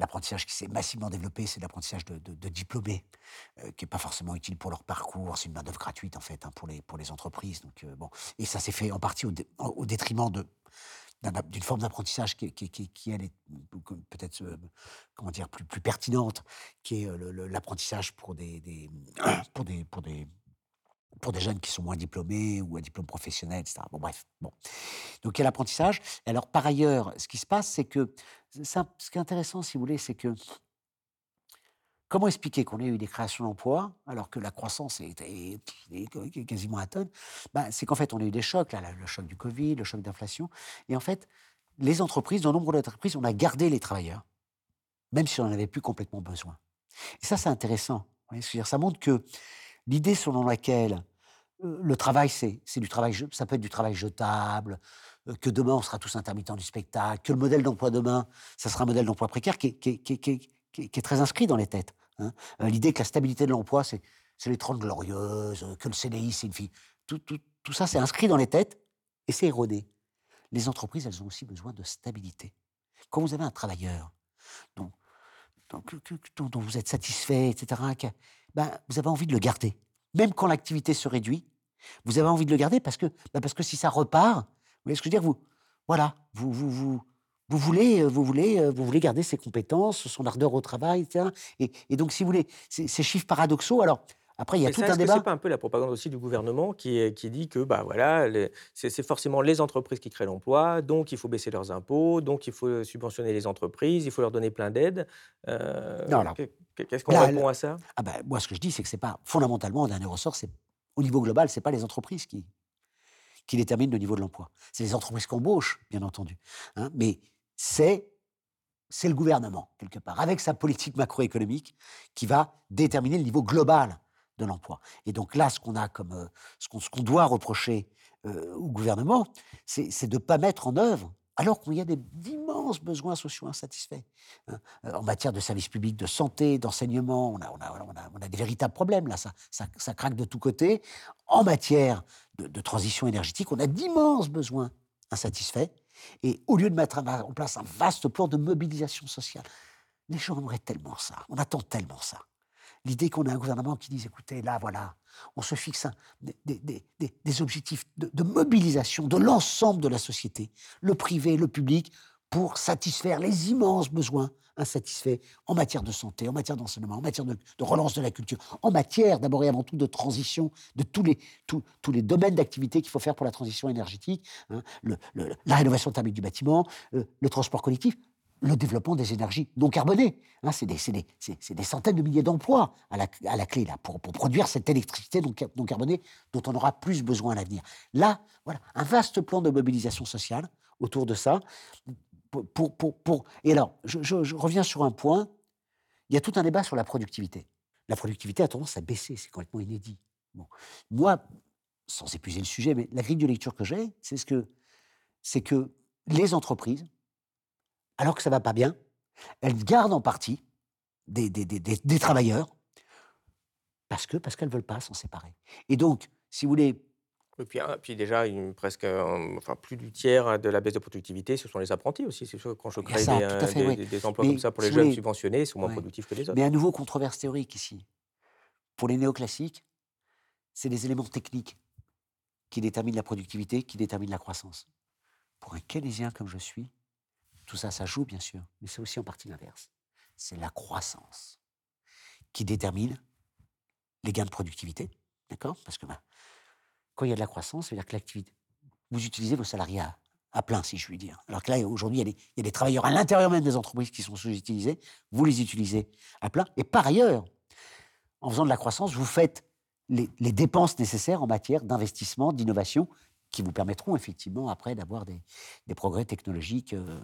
Speaker 2: l'apprentissage qui s'est massivement développé, c'est l'apprentissage de, de- de diplômés, euh, qui n'est pas forcément utile pour leur parcours, c'est une main-d'œuvre gratuite en fait hein, pour, les, pour les entreprises. Donc, euh, bon. Et ça s'est fait en partie au, dé- en- au détriment d'une forme d'apprentissage qui, qui, qui, qui, elle, est peut-être euh, comment dire, plus, plus pertinente, qui est l'apprentissage pour, des, pour, des, pour des jeunes qui sont moins diplômés ou à diplôme professionnel, etc. Bon, bref. Bon. Donc, il y a l'apprentissage. Alors, par ailleurs, ce qui se passe, c'est que ce qui est intéressant, si vous voulez, c'est que comment expliquer qu'on ait eu des créations d'emplois alors que la croissance est, quasiment tonne Ben, C'est qu'en fait, on a eu des chocs, là, le choc du Covid, le choc d'inflation. Et en fait, les entreprises, dans nombre d'entreprises, on a gardé les travailleurs, même si on n'en avait plus complètement besoin. Et ça, c'est intéressant. Ça montre que l'idée selon laquelle le travail, c'est du travail, ça peut être du travail jetable, que demain on sera tous intermittents du spectacle, que le modèle d'emploi demain, ça sera un modèle d'emploi précaire qui est, très inscrit dans les têtes. hein. L'idée que la stabilité de l'emploi, c'est les 30 glorieuses, que le CDI, c'est une fille. Tout, tout, tout ça, c'est inscrit dans les têtes et c'est érodé. Les entreprises, elles ont aussi besoin de stabilité. Quand vous avez un travailleur dont, dont vous êtes satisfait, etc., ben, vous avez envie de le garder. Même quand l'activité se réduit, vous avez envie de le garder parce que, ben parce que si ça repart, vous voyez ce que je veux dire vous, Voilà, vous, vous, vous, vous voulez, vous voulez, vous voulez garder ses compétences, son ardeur au travail, etc. Et, et donc, si vous voulez, ces chiffres paradoxaux, alors après, il y a tout
Speaker 1: ça,
Speaker 2: un débat.
Speaker 1: C'est pas un peu la propagande aussi du gouvernement qui, qui dit que bah voilà, c'est forcément les entreprises qui créent l'emploi, donc il faut baisser leurs impôts, donc il faut subventionner les entreprises, il faut leur donner plein d'aides. Euh, Qu'est-ce qu'on répond à ça?
Speaker 2: Ah ben, Moi, ce que je dis, c'est que c'est pas fondamentalement, en dernier ressort, c'est au niveau global, c'est pas les entreprises qui, qui déterminent le niveau de l'emploi. C'est les entreprises qui embauchent, bien entendu. Hein, mais c'est c'est le gouvernement, quelque part, avec sa politique macroéconomique, qui va déterminer le niveau global de l'emploi. Et donc là, ce qu'on a comme euh, ce qu'on doit reprocher euh, au gouvernement, c'est de ne pas mettre en œuvre, alors qu'il y a d'immenses besoins sociaux insatisfaits. Hein. Euh, en matière de services publics, de santé, d'enseignement, on a, on, on, on a, des véritables problèmes là, ça, ça, ça, craque de tous côtés. En matière de, de transition énergétique, on a d'immenses besoins insatisfaits. Et au lieu de mettre en place un vaste plan de mobilisation sociale, les gens aimeraient tellement ça, on attend tellement ça l'idée qu'on a un gouvernement qui dise, écoutez, là, voilà, on se fixe des, objectifs de, mobilisation de l'ensemble de la société, le privé, le public, pour satisfaire les immenses besoins insatisfaits en matière de santé, en matière d'enseignement, en matière de, relance de la culture, en matière d'abord et avant tout de transition, de tous les, tous, les domaines d'activité qu'il faut faire pour la transition énergétique, hein, la rénovation thermique du bâtiment, euh, le transport collectif le développement des énergies non carbonées. Hein, c'est des, centaines de milliers d'emplois à la, clé là, pour, produire cette électricité non, carbonée dont on aura plus besoin à l'avenir. Là, voilà, un vaste plan de mobilisation sociale autour de ça. Pour, pour, pour, Et alors, je, reviens sur un point. Il y a tout un débat sur la productivité. La productivité a tendance à baisser, c'est complètement inédit. Moi, sans épuiser le sujet, mais la grille de lecture que j'ai, c'est ce que, c'est que les entreprises alors que ça va pas bien, elles gardent en partie des, des, travailleurs parce que parce qu'elles veulent pas s'en séparer. Et donc, si vous voulez.
Speaker 1: Et puis, hein, puis déjà, une, presque, enfin, plus du tiers de la baisse de productivité, ce sont les apprentis aussi. C'est sûr, quand je crée des, emplois comme ça pour les jeunes subventionnés, ils sont moins productifs que les autres.
Speaker 2: Mais un nouveau controverse théorique ici. Pour les néoclassiques, c'est les éléments techniques qui déterminent la productivité, qui déterminent la croissance. Pour un keynésien comme je suis, tout ça, ça joue, bien sûr, mais c'est aussi en partie l'inverse. C'est la croissance qui détermine les gains de productivité. D'accord? Parce que bah, quand il y a de la croissance, ça veut dire que l'activité. Vous utilisez vos salariés à, plein, si je puis dire. Alors que là, aujourd'hui, il, y a des travailleurs à l'intérieur même des entreprises qui sont sous-utilisés. Vous les utilisez à plein. Et par ailleurs, en faisant de la croissance, vous faites les, dépenses nécessaires en matière d'investissement, d'innovation, qui vous permettront effectivement après d'avoir des, progrès technologiques euh,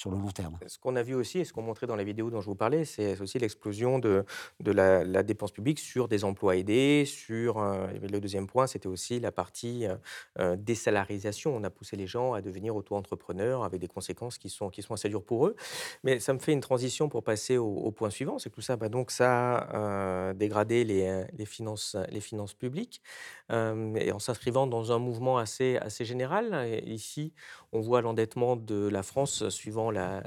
Speaker 2: sur le long terme.
Speaker 1: Ce qu'on a vu aussi, et ce qu'on montrait dans la vidéo dont je vous parlais, c'est aussi l'explosion de, la, dépense publique sur des emplois aidés, sur... Euh, le deuxième point, c'était aussi la partie euh, euh, désalarisation. On a poussé les gens à devenir auto-entrepreneurs avec des conséquences qui sont, assez dures pour eux. Mais ça me fait une transition pour passer au, point suivant, c'est que tout ça, bah, donc, ça a dégradé les, finances, publiques, et en s'inscrivant dans un mouvement assez général. ici, on voit l'endettement de la France suivant la,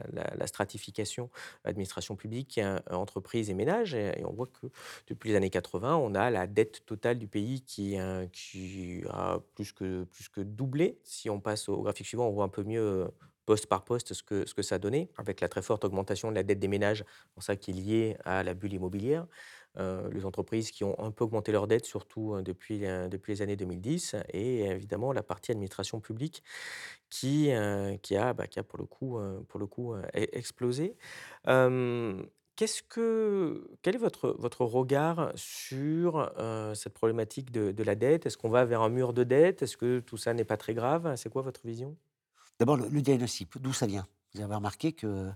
Speaker 1: stratification administration publique, hein, entreprise et ménage. Et, on voit que depuis les années 80, on a la dette totale du pays qui, a plus que, plus que doublé. Si on passe au graphique suivant, on voit un peu mieux poste par poste ce que, ce que ça a donné, avec la très forte augmentation de la dette des ménages, pour ça qui est liée à la bulle immobilière. Euh, les entreprises qui ont un peu augmenté leur dette, surtout hein, depuis, euh, depuis les années 2010, et évidemment la partie administration publique qui, euh, qui, a, bah, qui a pour le coup, pour le coup e-, explosé. Qu'est-ce que, quel est votre, votre regard sur cette problématique de, de la dette? Est-ce qu'on va vers un mur de dette? Est-ce que tout ça n'est pas très grave? C'est quoi votre vision?
Speaker 2: D'abord, le, le diagnostic, d'où ça vient? Vous avez remarqué que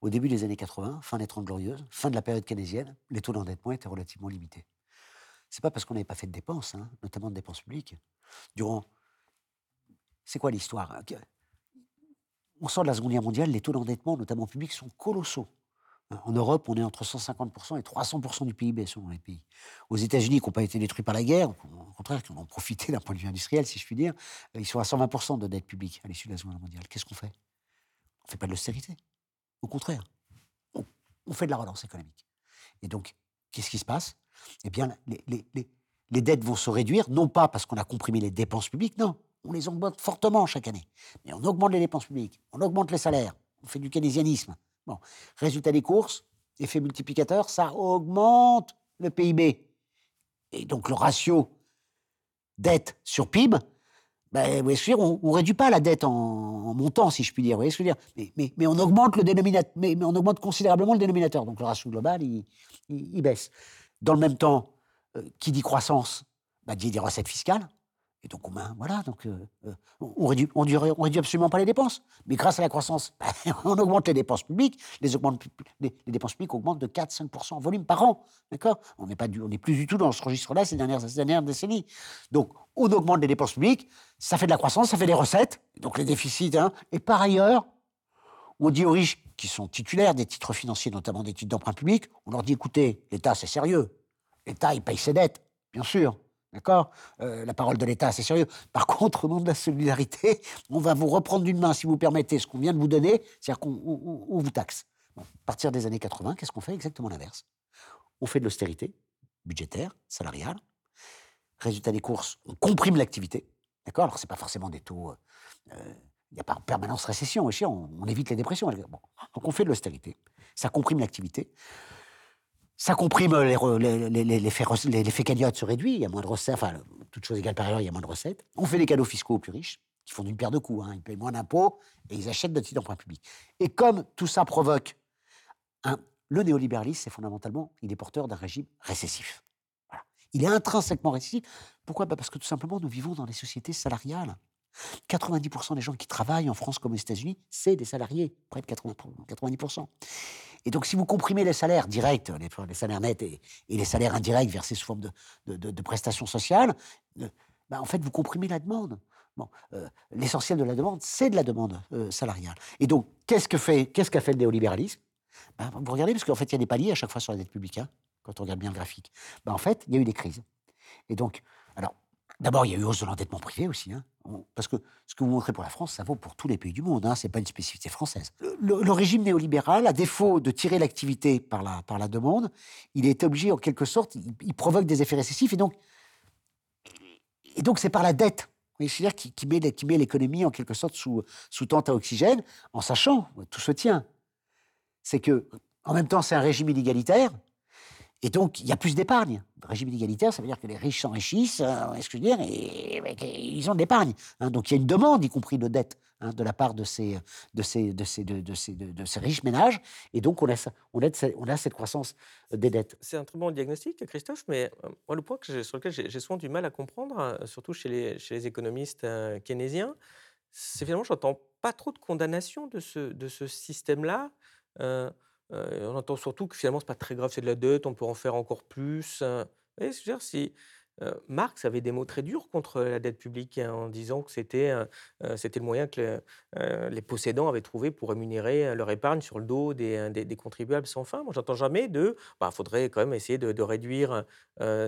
Speaker 2: au début des années 80, fin des Trente Glorieuses, fin de la période keynésienne, les taux d'endettement étaient relativement limités. C'est pas parce qu'on n'avait pas fait de dépenses, hein, notamment de dépenses publiques. Durant. C'est quoi l'histoire On sort de la Seconde Guerre mondiale, les taux d'endettement, notamment publics, sont colossaux. En Europe, on est entre 150% et 300% du PIB selon les pays. Aux États-Unis, qui n'ont pas été détruits par la guerre, au contraire, qui en ont profité d'un point de vue industriel, si je puis dire, ils sont à 120% de dette publique à l'issue de la Seconde Guerre mondiale. Qu'est-ce qu'on fait? On ne fait pas de l'austérité. Au contraire, on, fait de la relance économique. Et donc, qu'est-ce qui se passe? Eh bien, les, les dettes vont se réduire, non pas parce qu'on a comprimé les dépenses publiques, non, on les augmente fortement chaque année. Mais on augmente les dépenses publiques, on augmente les salaires, on fait du keynésianisme. Bon. Résultat des courses, effet multiplicateur, ça augmente le PIB. Et donc le ratio dette sur PIB, ben, on ne réduit pas la dette en, montant, si je puis dire. Dire mais, mais, on augmente le dénominateur, mais, on augmente considérablement le dénominateur. Donc le ratio global, il, il, baisse. Dans le même temps, euh, qui dit croissance, ben, dit des recettes fiscales. Et donc, on, voilà, donc, euh, euh, on, réduit, on, on, réduit, absolument pas les dépenses. Mais grâce à la croissance, ben, on augmente les dépenses publiques. Les, dépenses publiques augmentent de 4-5% en volume par an. D'accord? On n'est plus du tout dans ce registre-là ces dernières, ces dernières décennies. Donc, on augmente les dépenses publiques, ça fait de la croissance, ça fait des recettes, donc les déficits. Hein. Et par ailleurs, on dit aux riches qui sont titulaires des titres financiers, notamment des titres d'emprunt public, on leur dit écoutez, l'État, c'est sérieux. L'État, il paye ses dettes, bien sûr. D'accord? Euh, La parole de l'État, c'est sérieux. Par contre, au nom de la solidarité, on va vous reprendre d'une main, si vous permettez, ce qu'on vient de vous donner, c'est-à-dire qu'on vous taxe. à partir des années 80, qu'est-ce qu'on fait? Exactement l'inverse. On fait de l'austérité budgétaire, salariale. Résultat des courses, on comprime l'activité. D'accord? Alors, ce n'est pas forcément des taux. Euh, euh, il n'y a pas en permanence récession, on, on évite les dépressions. Bon. Donc, on fait de l'austérité. Ça comprime l'activité. Ça comprime l'effet les, cagnotte se réduit, il y a moins de recettes, enfin, toute chose égale par ailleurs, il y a moins de recettes. On fait des cadeaux fiscaux aux plus riches, qui font d'une paire de coups, hein. ils payent moins d'impôts et ils achètent de titres d'emprunt public. Et comme tout ça provoque le néolibéralisme, c'est fondamentalement, il est porteur d'un régime récessif. Il est intrinsèquement récessif. Pourquoi? Bah, Parce que tout simplement, nous vivons dans des sociétés salariales. 90% des gens qui travaillent en France comme aux États-Unis, c'est des salariés, près de 80%. 90%. Et donc, si vous comprimez les salaires directs, les, salaires nets et, les salaires indirects versés sous forme de, prestations sociales, euh, bah, en fait, vous comprimez la demande. Bon, euh, L'essentiel de la demande, c'est de la demande euh, salariale. Et donc, qu'est-ce qu'a fait, le néolibéralisme? Bah, Vous regardez, parce qu'en fait, il y a des paliers à chaque fois sur la dette publique, hein, quand on regarde bien le graphique. Bah, en fait, il y a eu des crises. Et donc, alors, D'abord, il y a eu hausse de l'endettement privé aussi, hein. parce que ce que vous montrez pour la France, ça vaut pour tous les pays du monde, hein, ce n'est pas une spécificité française. Le, régime néolibéral, à défaut de tirer l'activité par la, par la demande, il est obligé, en quelque sorte, il, provoque des effets récessifs, et donc, et donc c'est par la dette, c'est-à-dire qui, met, qui met l'économie en quelque sorte sous, sous tente à oxygène, en sachant, tout se tient, c'est que, en même temps, c'est un régime inégalitaire, et donc, il y a plus d'épargne. Régime inégalitaire, ça veut dire que les riches s'enrichissent, euh, est-ce que je veux dire, et, ils ont de l'épargne. Hein. donc, il y a une demande, y compris de dette, hein, de la part de ces, riches ménages. Et donc, on a, cette croissance des dettes.
Speaker 1: C'est un très bon diagnostic, Christophe, mais euh, le point sur lequel j'ai souvent du mal à comprendre, euh, surtout chez les, économistes keynésiens, c'est finalement, j'entends pas trop de condamnation de ce système-là on entend surtout que finalement, c'est pas très grave, c'est de la dette, on peut en faire encore plus. Vous dire, si Marx avait des mots très durs contre la dette publique hein, en disant que c'était c'était le moyen que les possédants avaient trouvé pour rémunérer leur épargne sur le dos des, des, contribuables sans fin. Moi, j'entends jamais de, bah, faudrait quand même essayer de réduire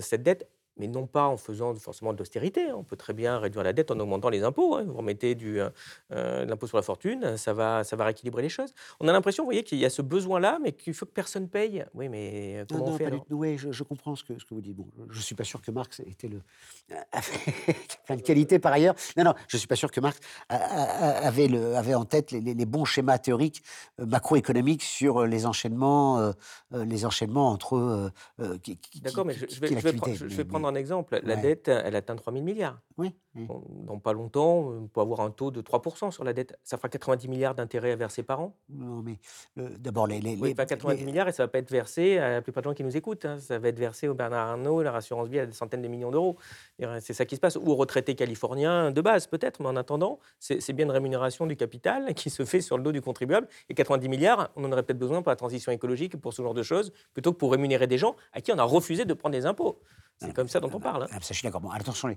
Speaker 1: cette dette mais non pas en faisant forcément de l'austérité. Hein. On peut très bien réduire la dette en augmentant les impôts. Hein. Vous remettez du, euh, euh, de l'impôt sur la fortune, ça va, ça va rééquilibrer les choses. On a l'impression, vous voyez, qu'il y a ce besoin-là, mais qu'il faut que personne paye. Oui, mais euh, comment on fait
Speaker 2: Oui, je, comprends ce que, ce que vous dites. Bon, je ne suis pas sûr que Marx était le... plein de qualité par ailleurs. Non, non, je ne suis pas sûr que Marx avait, le, avait en tête les, bons schémas théoriques macroéconomiques sur les enchaînements, les enchaînements entre...
Speaker 1: D'accord, mais je, vais, je vais prendre un exemple. La dette, elle atteint 3 000 milliards.
Speaker 2: Oui.
Speaker 1: dans pas longtemps, on peut avoir un taux de 3% sur la dette. Ça fera 90 milliards d'intérêts à verser par an.
Speaker 2: Non, mais d'abord, les. les,
Speaker 1: oui, pas 90 milliards et ça ne va pas être versé à la plupart des gens qui nous écoutent. Hein. Ça va être versé au Bernard Arnault, la assurance vie à des centaines de millions d'euros. C'est ça qui se passe. Ou aux retraités californiens de base, peut-être, mais en attendant, c'est bien une rémunération du capital qui se fait sur le dos du contribuable. Et 90 milliards, on en aurait peut-être besoin pour la transition écologique, pour ce genre de choses, plutôt que pour rémunérer des gens à qui on a refusé de prendre des impôts. C'est comme ça dont on parle. hein.
Speaker 2: Ah, ça, je suis d'accord. Bon, attention, les,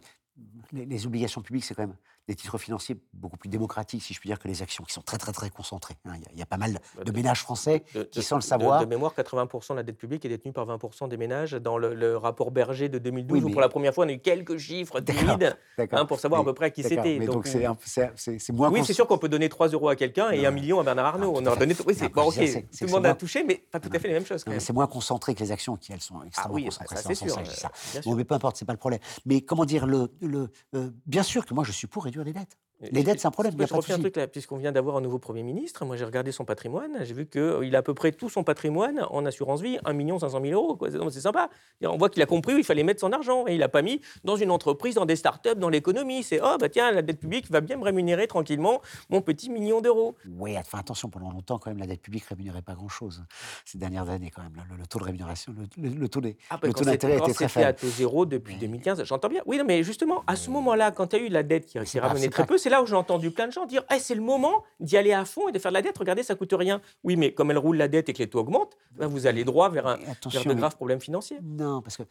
Speaker 2: les- les obligations publiques, c'est quand même des titres financiers beaucoup plus démocratiques, si je puis dire, que les actions, qui sont très, très, très concentrées. hein. Il y a- il y, a pas mal
Speaker 1: Bah,
Speaker 2: de
Speaker 1: de-
Speaker 2: ménages français
Speaker 1: De-
Speaker 2: qui,
Speaker 1: de-
Speaker 2: sans le savoir,
Speaker 1: De, mémoire, 80% de la dette publique est détenue par 20% des ménages. Dans le, le rapport Berger de 2012,
Speaker 2: Oui,
Speaker 1: où pour la première fois, on a eu quelques chiffres timides hein, pour savoir à peu près à qui c'était. Donc,
Speaker 2: c'est moins
Speaker 1: oui, c'est sûr qu'on peut donner 3 euros à quelqu'un et
Speaker 2: Non.
Speaker 1: 1 million à Bernard Arnault. On
Speaker 2: fait.
Speaker 1: donné. Oui, c'est bon, ok. Tout le monde a touché, mais pas tout à fait les mêmes choses.
Speaker 2: C'est moins concentré que les actions qui, elles, sont
Speaker 1: Ah
Speaker 2: extrêmement concentrées. c'est en
Speaker 1: sûr.
Speaker 2: ça, Bon, mais peu importe, c'est pas le problème. Mais comment dire, le, le, euh, bien sûr que moi, je suis pour réduire les dettes. Les dettes, c'est un problème,
Speaker 1: Je
Speaker 2: de
Speaker 1: refais un truc là, puisqu'on vient d'avoir un nouveau Premier ministre. Moi, j'ai regardé son patrimoine. J'ai vu qu'il a à peu près tout son patrimoine en assurance vie, 1 500 000 euros. C'est sympa. On voit qu'il a compris où il fallait mettre son argent. Et il n'a pas mis dans une entreprise, dans des startups, dans l'économie. C'est oh, bah tiens, la dette publique va bien me rémunérer tranquillement mon petit million d'euros.
Speaker 2: Oui, enfin attention, pendant longtemps, quand même, la dette publique rémunérait pas grand-chose ces dernières années, quand même. Le, le taux de rémunération, le, le- le taux des,
Speaker 1: Ah, bah,
Speaker 2: le
Speaker 1: quand
Speaker 2: taux d'intérêt était très
Speaker 1: c'était à
Speaker 2: faible.
Speaker 1: taux zéro depuis
Speaker 2: Mais-
Speaker 1: 2015, j'entends bien. Oui, non, mais justement, à ce moment-là, quand il y a eu la dette qui, qui
Speaker 2: c'est
Speaker 1: est
Speaker 2: pas-
Speaker 1: ramenée très peu, c'est là où j'ai entendu plein de gens dire Eh, c'est le moment d'y aller à fond et de faire de la dette. Regardez, ça coûte rien. Oui, mais comme elle roule la dette et que les taux augmentent, ben, vous allez droit vers, un, vers de graves problèmes financiers.
Speaker 2: Non, parce que.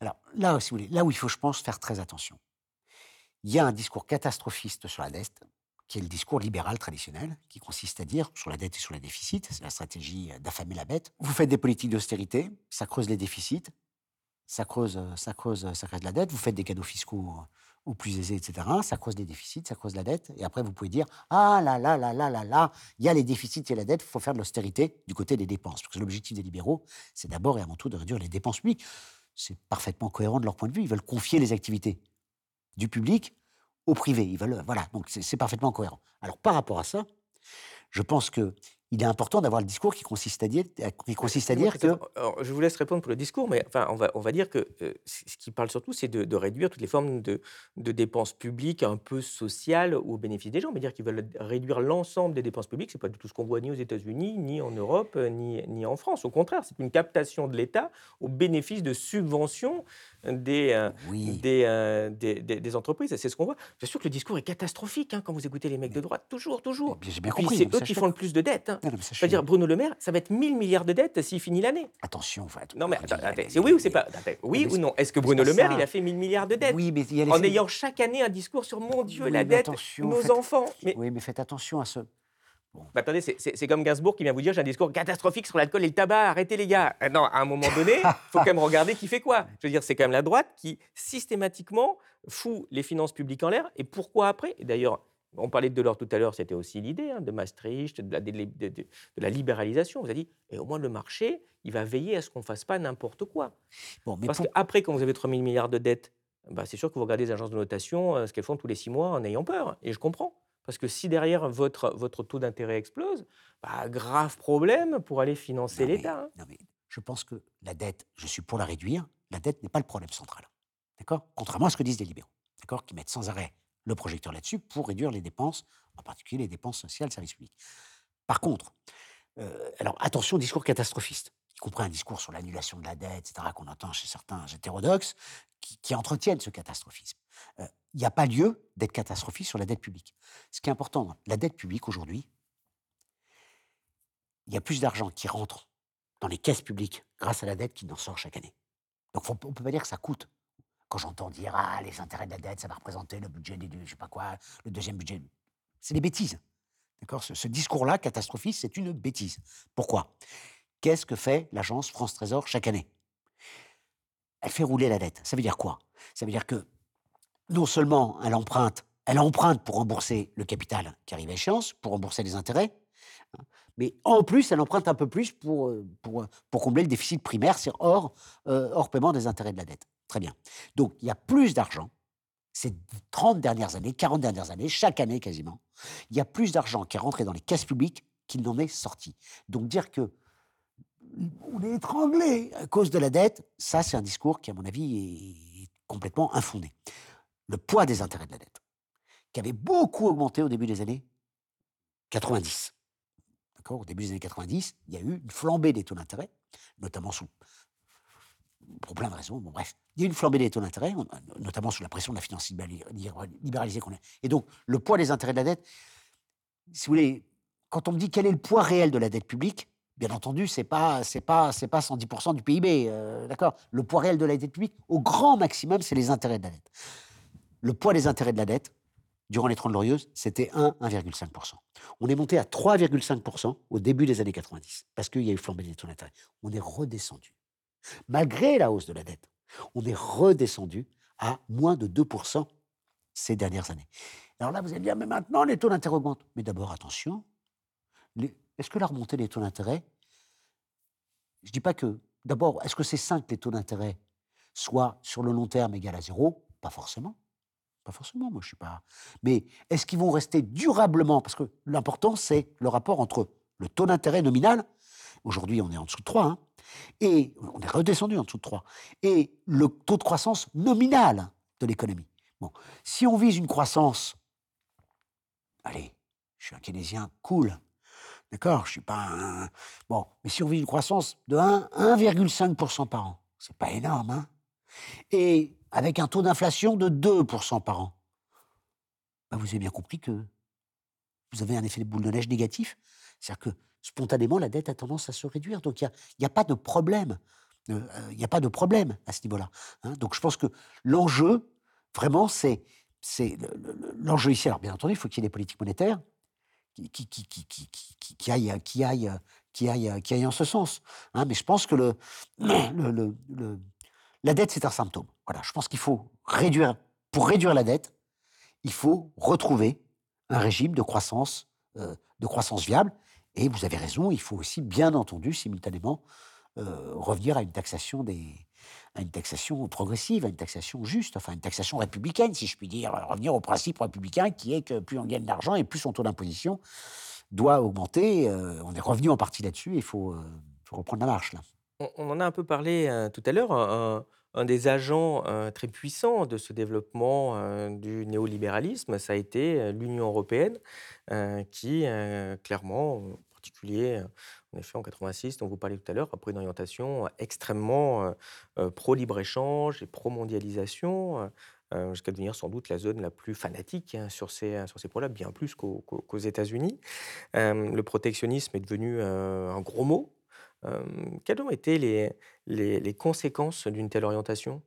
Speaker 2: Alors, là, si vous voulez, là où il faut, je pense, faire très attention, il y a un discours catastrophiste sur la dette, qui est le discours libéral traditionnel, qui consiste à dire, sur la dette et sur les déficits, c'est la stratégie d'affamer la bête. Vous faites des politiques d'austérité, ça creuse les déficits, ça creuse, ça creuse, ça crée de la dette. Vous faites des cadeaux fiscaux aux plus aisés, etc. Ça creuse les déficits, ça creuse la dette. Et après, vous pouvez dire Ah là là là là là là, il y a les déficits et la dette, il faut faire de l'austérité du côté des dépenses. Parce que l'objectif des libéraux, c'est d'abord et avant tout de réduire les dépenses publiques. C'est parfaitement cohérent de leur point de vue. Ils veulent confier les activités du public au privé. Ils veulent, voilà, donc c'est parfaitement cohérent. Alors par rapport à ça, je pense que il est important d'avoir le discours qui consiste à dire, qui consiste à dire que
Speaker 1: alors, je vous laisse répondre pour le discours, mais enfin, on, va, on va dire que euh, ce qui parle surtout, c'est de, de réduire toutes les formes de, de dépenses publiques un peu sociales au bénéfice des gens. Mais dire qu'ils veulent réduire l'ensemble des dépenses publiques, c'est pas du tout ce qu'on voit ni aux États-Unis, ni en Europe, euh, ni, ni en France. Au contraire, c'est une captation de l'État au bénéfice de subventions des, euh,
Speaker 2: oui,
Speaker 1: des, euh, des, des- des entreprises. C'est ce qu'on voit. Bien sûr que le discours est catastrophique hein, quand vous écoutez les mecs de droite, toujours, toujours.
Speaker 2: j'ai bien
Speaker 1: Et
Speaker 2: compris.
Speaker 1: c'est eux qui font le plus de dettes. hein.
Speaker 2: D'accord. Non, non, mais ça, je
Speaker 1: Je veux dire,
Speaker 2: suis-
Speaker 1: Bruno Le Maire, ça va être 1000 milliards de dettes s'il finit l'année.
Speaker 2: attention. enfin,
Speaker 1: Non, mais attends, attends, c'est oui ou c'est pas Oui
Speaker 2: mais
Speaker 1: ou non? Est-ce que Bruno Le Maire,
Speaker 2: ça.
Speaker 1: il a fait 1000 milliards de dettes?
Speaker 2: Oui, mais il y a les
Speaker 1: En ayant chaque année un discours sur mon Dieu,
Speaker 2: Oui,
Speaker 1: la dette, nos
Speaker 2: faites-
Speaker 1: enfants. Mais
Speaker 2: Oui, mais faites attention à ce.
Speaker 1: bah, attendez, c'est- comme Gainsbourg qui vient vous dire j'ai un discours catastrophique sur l'alcool et le tabac, arrêtez les gars. Euh, Non, à un moment donné, il faut quand même regarder qui fait quoi. Je veux dire, c'est quand même la droite qui systématiquement fout les finances publiques en l'air. Et pourquoi après? Et d'ailleurs, on parlait de Delors tout à l'heure, c'était aussi l'idée hein, de Maastricht, de la, délé- de- de- de la libéralisation. On vous a dit, et au moins le marché, il va veiller à ce qu'on ne fasse pas n'importe quoi.
Speaker 2: Bon, mais
Speaker 1: Parce
Speaker 2: pour-
Speaker 1: qu'après, quand vous avez 3 000 milliards de dettes, bah, c'est sûr que vous regardez les agences de notation, euh, ce qu'elles font tous les six mois en ayant peur. Et je comprends. Parce que si derrière votre, votre taux d'intérêt explose, bah, grave problème pour aller financer l'État. hein.
Speaker 2: je pense que la dette, je suis pour la réduire. La dette n'est pas le problème central. D'accord? Contrairement à ce que disent les libéraux. D'accord? Qui mettent sans arrêt le projecteur là-dessus pour réduire les dépenses, en particulier les dépenses sociales, services publics. Par contre, euh, alors attention au discours catastrophiste, y compris un discours sur l'annulation de la dette, etc., qu'on entend chez certains hétérodoxes, qui, qui entretiennent ce catastrophisme. Euh, Il n'y a pas lieu d'être catastrophiste sur la dette publique. Ce qui est important, la dette publique aujourd'hui, il y a plus d'argent qui rentre dans les caisses publiques grâce à la dette qu'il n'en sort chaque année. Donc on ne peut pas dire que ça coûte. Quand j'entends dire ah les intérêts de la dette, ça va représenter le budget des je sais pas quoi, le deuxième budget, c'est des bêtises. D'accord? Ce, discours-là catastrophiste, c'est une bêtise. Pourquoi? Qu'est-ce que fait l'agence France Trésor chaque année? Elle fait rouler la dette. Ça veut dire quoi? Ça veut dire que non seulement elle emprunte, elle emprunte pour rembourser le capital qui arrive à échéance, pour rembourser les intérêts, hein, mais en plus, elle emprunte un peu plus pour, euh, pour, euh, pour combler le déficit primaire, c'est hors, euh, hors paiement des intérêts de la dette. Très bien. Donc, il y a plus d'argent ces 30 dernières années, 40 dernières années, chaque année quasiment, il y a plus d'argent qui est rentré dans les caisses publiques qu'il n'en est sorti. Donc, dire que on est étranglé à cause de la dette, ça, c'est un discours qui, à mon avis, est complètement infondé. Le poids des intérêts de la dette, qui avait beaucoup augmenté au début des années 90. D'accord? Au début des années 90, il y a eu une flambée des taux d'intérêt, notamment sous. Pour plein de raisons, bon, bref. Il y a une flambée des taux d'intérêt, notamment sous la pression de la finance libérali- libéral- libéralisée qu'on a. Et donc, le poids des intérêts de la dette, si vous voulez, quand on me dit quel est le poids réel de la dette publique, Bien entendu, c'est pas pas pas 110 du PIB, euh, d'accord? Le poids réel de la dette publique, au grand maximum, c'est les intérêts de la dette. Le poids des intérêts de la dette, durant les 30 glorieuses, c'était 1, 1,5% On est monté à 3,5 au début des années 90, parce qu'il y a eu flambée des taux d'intérêt. On est redescendu. Malgré la hausse de la dette, on est redescendu à moins de 2% ces dernières années. Alors là, vous allez dire, mais maintenant, les taux d'intérêt augmentent. Mais d'abord, attention, est-ce que la remontée des taux d'intérêt, je ne dis pas que, d'abord, est-ce que c'est sain que les taux d'intérêt soient sur le long terme égal à zéro? Pas forcément. Pas forcément, moi je suis pas. Mais est-ce qu'ils vont rester durablement? Parce que l'important, c'est le rapport entre le taux d'intérêt nominal, aujourd'hui on est en dessous de 3, hein, et on est redescendu en dessous de 3, et le taux de croissance nominal de l'économie. Bon, si on vise une croissance, allez, je suis un keynésien cool, d'accord, je suis pas un... Bon, mais si on vise une croissance de 1,5% par an, c'est pas énorme, hein Et avec un taux d'inflation de 2% par an, bah, vous avez bien compris que vous avez un effet de boule de neige négatif. C'est-à-dire que spontanément, la dette a tendance à se réduire. Donc il n'y a, pas de problème. Euh, il n'y a pas de problème à ce niveau-là. Hein. Donc je pense que l'enjeu, vraiment, c'est l'enjeu ici. Alors bien entendu, il faut qu'il y ait des politiques monétaires qui, aillent, en ce sens. Hein. Mais je pense que la dette, c'est un symptôme. Voilà, je pense qu'il faut réduire, pour réduire la dette, il faut retrouver un régime de croissance, euh, de croissance viable. Et vous avez raison, il faut aussi, bien entendu, simultanément, euh, revenir à une taxation des, à une taxation progressive, à une taxation juste, enfin une taxation républicaine, si je puis dire, revenir au principe républicain qui est que plus on gagne d'argent et plus son taux d'imposition doit augmenter. Euh, on est revenu en partie là-dessus, il faut, reprendre la marche là.
Speaker 1: On, en a un peu parlé tout à l'heure un des agents très puissants de ce développement du néolibéralisme, ça a été l'Union européenne, qui clairement, en particulier en effet en 86, dont vous parliez tout à l'heure, a pris une orientation extrêmement pro-libre-échange et pro-mondialisation, jusqu'à devenir sans doute la zone la plus fanatique hein, sur ces, sur ces points-là, bien plus qu'aux États-Unis. le protectionnisme est devenu un gros mot quelles ont été les, les, conséquences d'une telle orientation?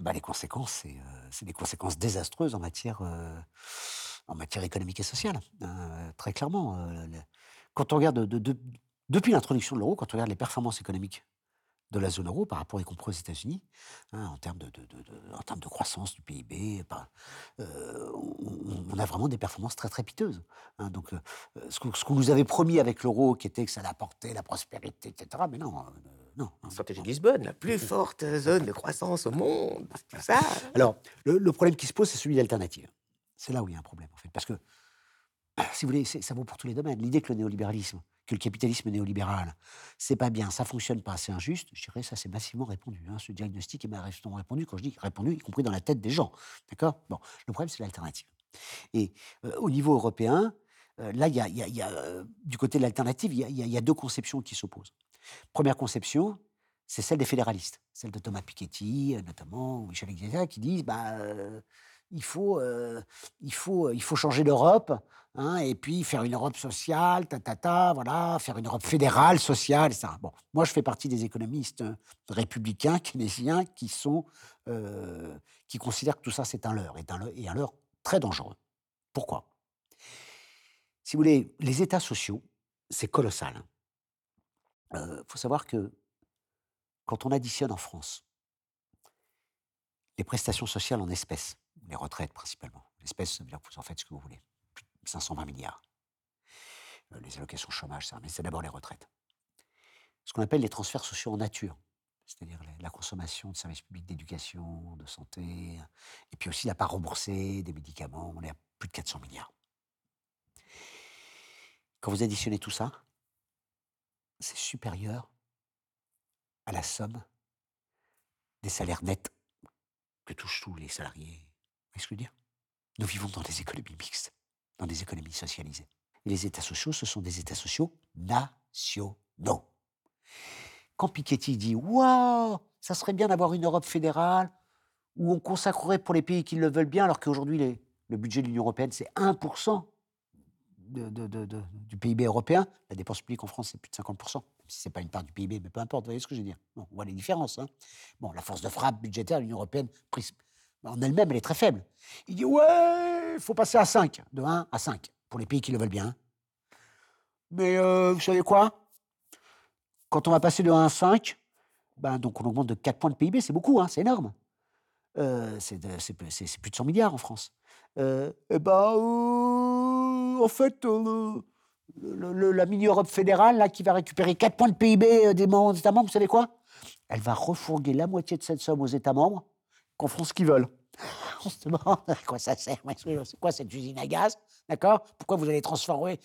Speaker 2: Bah, Les conséquences, c'est des conséquences désastreuses en matière, en matière économique et sociale, hein, très clairement. quand on regarde, depuis l'introduction de l'euro, quand on regarde les performances économiques de la zone euro par rapport y compris aux États-Unis, hein, en, termes de, en termes de croissance du PIB. Euh, on, a vraiment des performances très très piteuses. Hein. donc, euh, ce qu'on nous avait promis avec l'euro, qui était que ça allait apporter la prospérité, etc., mais non. Euh, non,
Speaker 1: hein. Stratégie de Lisbonne, la plus forte zone de croissance au monde, ça.
Speaker 2: Alors, le, le problème qui se pose, c'est celui d'alternative. C'est là où il y a un problème, en fait. Parce que, si vous voulez, ça vaut pour tous les domaines. L'idée que le néolibéralisme que le capitalisme néolibéral, c'est pas bien, ça fonctionne pas, c'est injuste, je dirais ça c'est massivement répondu. Hein. Ce diagnostic est massivement répondu, quand je dis répondu, y compris dans la tête des gens. D'accord? Bon, le problème c'est l'alternative. Et euh, au niveau européen, euh, là, y y a euh, du côté de l'alternative, il y, a, deux conceptions qui s'opposent. Première conception, c'est celle des fédéralistes, celle de Thomas Piketty, notamment, ou Michel Iglesias, qui disent bah, il faut, il faut, il faut changer d'Europe, hein, et puis faire une Europe sociale, ta, ta, ta, voilà, faire une Europe fédérale, sociale, etc. Bon, moi, je fais partie des économistes républicains, keynésiens, qui sont, qui considèrent que tout ça, c'est un leurre, et un, et un leurre très dangereux. Pourquoi? Si vous voulez, les États sociaux, c'est colossal. Il hein. faut savoir que quand on additionne en France les prestations sociales en espèces, les retraites principalement. L'espèce, ça veut dire que vous en faites ce que vous voulez. 520 milliards. Euh, les allocations chômage, ça, mais c'est d'abord les retraites. Ce qu'on appelle les transferts sociaux en nature, c'est-à-dire la consommation de services publics d'éducation, de santé, et puis aussi la part remboursée des médicaments, on est à plus de 400 milliards. Quand vous additionnez tout ça, c'est supérieur à la somme des salaires nets que touchent tous les salariés Qu'est-ce que je veux dire? Nous vivons dans des économies mixtes, dans des économies socialisées. Et les États sociaux, ce sont des États sociaux nationaux. Quand Piketty dit Waouh, ça serait bien d'avoir une Europe fédérale où on consacrerait pour les pays qui le veulent bien, alors qu'aujourd'hui, le budget de l'Union européenne, c'est 1% de- de- de- de- du PIB européen. La dépense publique en France, c'est plus de 50%. Même si ce n'est pas une part du PIB, mais peu importe, vous voyez ce que je veux dire. On voit les différences. hein. Bon, la force de frappe budgétaire de l'Union européenne, prise en elle-même, elle est très faible. Il dit Ouais, il faut passer à 5, de 1 à 5, pour les pays qui le veulent bien. Mais euh, vous savez quoi? Quand on va passer de 1 à 5, ben, donc on augmente de 4 points de PIB, c'est beaucoup, hein, c'est énorme. Euh, c'est plus de 100 milliards en France. Euh, eh ben, euh, en fait, la mini-Europe fédérale, là, qui va récupérer 4 points de PIB des États membres, vous savez quoi? Elle va refourguer la moitié de cette somme aux États membres, qu'on feront ce qu'ils veulent. On se demande à quoi ça sert. C'est quoi cette usine à gaz D'accord? Pourquoi vous allez transformer?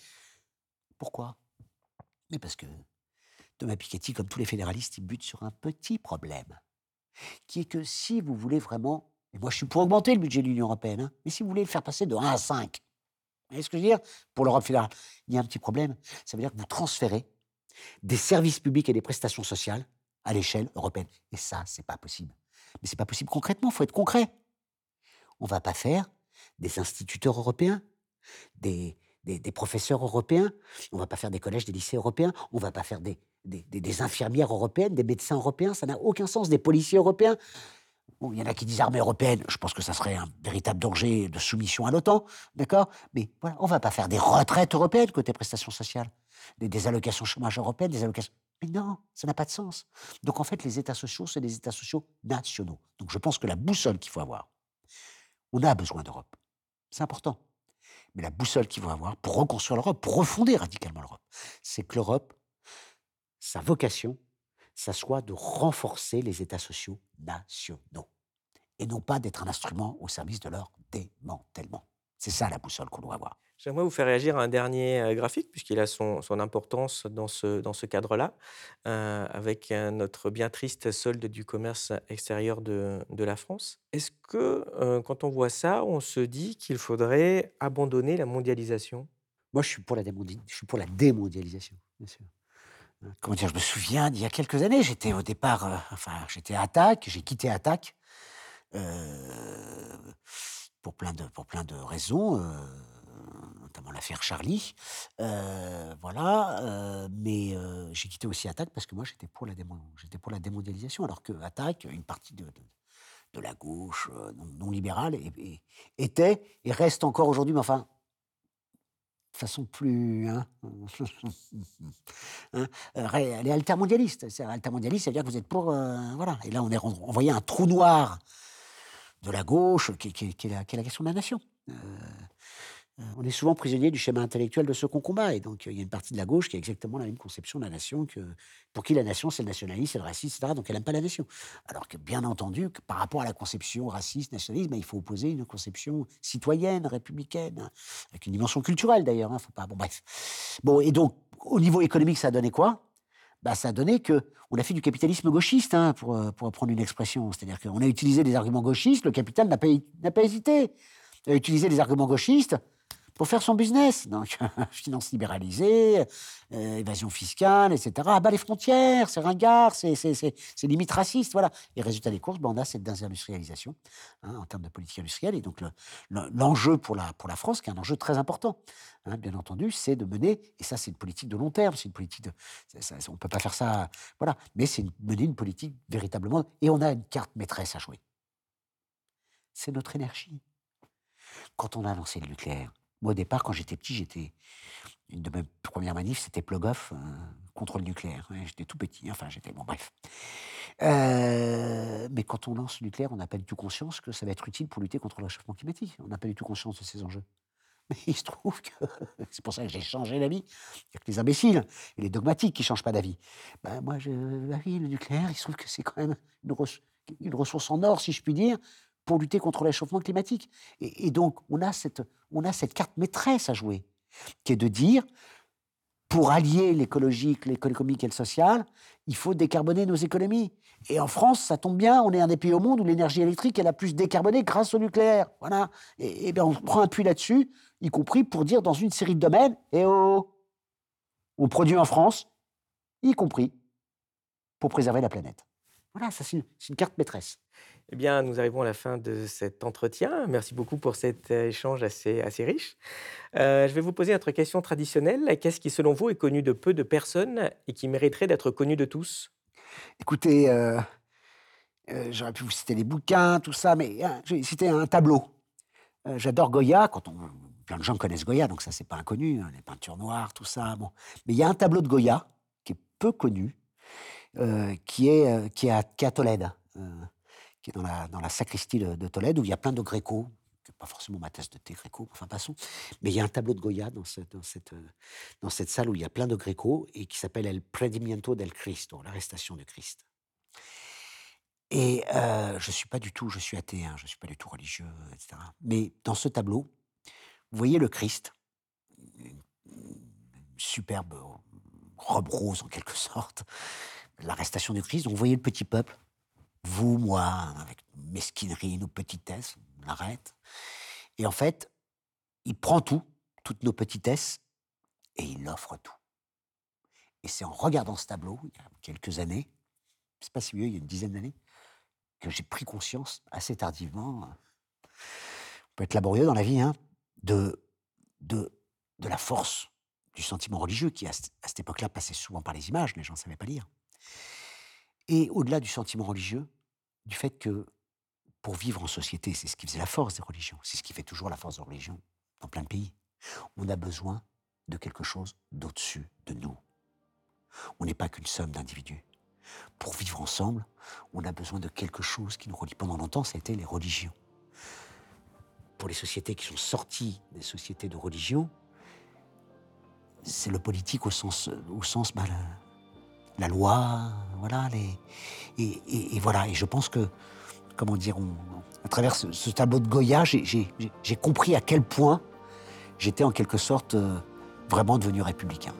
Speaker 2: Pourquoi? Mais parce que Thomas Piketty, comme tous les fédéralistes, il bute sur un petit problème, qui est que si vous voulez vraiment, et moi je suis pour augmenter le budget de l'Union européenne, hein, mais si vous voulez le faire passer de 1 à 5, vous voyez ce que je veux dire? Pour l'Europe fédérale, il y a un petit problème. Ça veut dire que vous transférez des services publics et des prestations sociales à l'échelle européenne. Et ça, c'est pas possible. Mais c'est pas possible concrètement, faut être concret. On va pas faire des instituteurs européens, des, des, professeurs européens, on va pas faire des collèges, des lycées européens, on va pas faire des, des, infirmières européennes, des médecins européens, ça n'a aucun sens, des policiers européens. Il y en a qui disent armée européenne, je pense que ça serait un véritable danger de soumission à l'OTAN, d'accord? Mais voilà, on va pas faire des retraites européennes côté prestations sociales, des allocations chômage européennes, des allocations... Mais non, ça n'a pas de sens. Donc en fait, les États sociaux, c'est des États sociaux nationaux. Donc je pense que la boussole qu'il faut avoir, on a besoin d'Europe. C'est important. Mais la boussole qu'il faut avoir pour reconstruire l'Europe, pour refonder radicalement l'Europe, c'est que l'Europe, sa vocation, ça soit de renforcer les États sociaux nationaux et non pas d'être un instrument au service de leur démantèlement. C'est ça la boussole qu'on doit avoir.
Speaker 1: J'aimerais vous faire réagir à un dernier euh, graphique, puisqu'il a son, importance dans ce, cadre-là, euh, avec euh, notre bien triste solde du commerce extérieur de, la France. Est-ce que, quand on voit ça, on se dit qu'il faudrait abandonner la mondialisation?
Speaker 2: Moi, je suis pour la, démondialisation, bien sûr. Comment dire, je me souviens d'il y a quelques années, j'étais au départ, enfin, j'étais à Attaque, j'ai quitté Attaque pour, plein de, pour plein de raisons, notamment l'affaire Charlie. euh, voilà, euh, mais euh, j'ai quitté aussi Attaque parce que moi, j'étais pour, la démondialisation, alors que Attaque, une partie de, la gauche non, libérale, était et reste encore aujourd'hui, mais enfin, de façon plus. Hein, hein, elle est altermondialiste. Altermondialiste, ça veut dire que vous êtes pour. voilà. Et là, on est envoyé un trou noir de la gauche, qui est la question de la nation. Euh, on est souvent prisonnier du schéma intellectuel de ceux qu'on combat. Et donc, euh, il y a une partie de la gauche qui a exactement la même conception de la nation que. Pour qui la nation, c'est le nationalisme, c'est le racisme, etc. Donc, elle n'aime pas la nation. Alors que, bien entendu, par rapport à la conception raciste, nationaliste, ben, il faut opposer une conception citoyenne, républicaine, avec une dimension culturelle d'ailleurs. Hein, faut pas. Bon, bref. Bon, et donc, au niveau économique, ça a donné quoi? Bah, ça a donné que on a fait du capitalisme gauchiste, hein, pour, euh, pour reprendre une expression. C'est-à-dire qu'on a utilisé des arguments gauchistes, le capital n'a pas, n'a pas hésité. Il a utilisé des arguments gauchistes pour faire son business. Donc, finance libéralisée, euh, évasion fiscale, etc. Ah bah, les frontières, c'est ringard, c'est, limite raciste, voilà. Et résultat des courses, bah, on a cette désindustrialisation hein, en termes de politique industrielle. Et donc, le- le- l'enjeu pour la, pour la France, qui est un enjeu très important, hein, bien entendu, c'est de mener, et ça, c'est une politique de long terme, c'est une politique de. on ne peut pas faire ça, voilà, mais c'est mener une politique véritablement. Et on a une carte maîtresse à jouer. C'est notre énergie. Quand on a lancé le nucléaire, moi, au départ, quand j'étais petit, j'étais. Une de mes premières manifs, c'était Plogoff, euh, contre le nucléaire. J'étais tout petit, enfin, j'étais. Bon, bref. Euh, mais quand on lance le nucléaire, on n'a pas du tout conscience que ça va être utile pour lutter contre le réchauffement climatique. On n'a pas du tout conscience de ces enjeux. Mais il se trouve que c'est pour ça que j'ai changé d'avis. A que les imbéciles et les dogmatiques qui ne changent pas d'avis. Ben, moi, je, bah oui, le nucléaire, il se trouve que c'est quand même une, une ressource en or, si je puis dire, pour lutter contre le réchauffement climatique. Et, donc, on a, cette, on a cette carte maîtresse à jouer, qui est de dire, pour allier l'écologique, l'économique et le social, il faut décarboner nos économies. Et en France, ça tombe bien, on est un des pays au monde où l'énergie électrique est la plus décarbonée grâce au nucléaire. Voilà. Et, bien, on prend appui là-dessus, y compris pour dire dans une série de domaines, et oh, on produit en France, y compris pour préserver la planète. Voilà, ça c'est une carte maîtresse.
Speaker 1: Eh bien, nous arrivons à la fin de cet entretien. Merci beaucoup pour cet euh, échange assez, assez riche. Euh, je vais vous poser notre question traditionnelle. Qu'est-ce qui, selon vous, est connu de peu de personnes et qui mériterait d'être connu de tous?
Speaker 2: Écoutez, euh, j'aurais pu vous citer des bouquins, tout ça, mais hein, je vais citer un tableau. J'adore Goya. Quand on, plein de gens connaissent Goya, donc ça c'est pas inconnu. hein, les peintures noires, tout ça. Bon, mais il y a un tableau de Goya qui est peu connu, qui est qui est à, qui est à Tolède, dans la sacristie de, de Tolède où il y a plein de Gréco. Pas forcément ma tasse de thé Gréco, enfin passons. Mais il y a un tableau de Goya dans cette, salle où il y a plein de Gréco et qui s'appelle El Predimiento del Cristo, l'arrestation du Christ. Et euh, je suis pas du tout, je suis athée, je suis pas du tout religieux, etc. Mais dans ce tableau, vous voyez le Christ, une superbe robe rose en quelque sorte, l'arrestation du Christ. Donc vous voyez le petit peuple, vous, moi, avec mesquinerie, nos petitesses, on l'arrête. Et en fait, il prend tout, toutes nos petitesses, et il offre tout. Et c'est en regardant ce tableau, il y a quelques années, c'est pas si vieux, il y a une dizaine d'années, que j'ai pris conscience assez tardivement, euh, on peut être laborieux dans la vie, hein, de, de, de la force du sentiment religieux qui, à, cette- époque-là, passait souvent par les images, les gens ne savaient pas lire. Et au-delà du sentiment religieux, du fait que pour vivre en société, c'est ce qui faisait la force des religions, c'est ce qui fait toujours la force des religions dans plein de pays, on a besoin de quelque chose d'au-dessus de nous. On n'est pas qu'une somme d'individus. Pour vivre ensemble, on a besoin de quelque chose qui nous relie. Pendant longtemps, ça a été les religions. Pour les sociétés qui sont sorties des sociétés de religion, c'est le politique au sens, au la, loi, voilà, les, et, voilà. Et je pense que, comment dire, à travers ce, tableau de Goya, j'ai compris à quel point j'étais en quelque sorte euh, vraiment devenu républicain.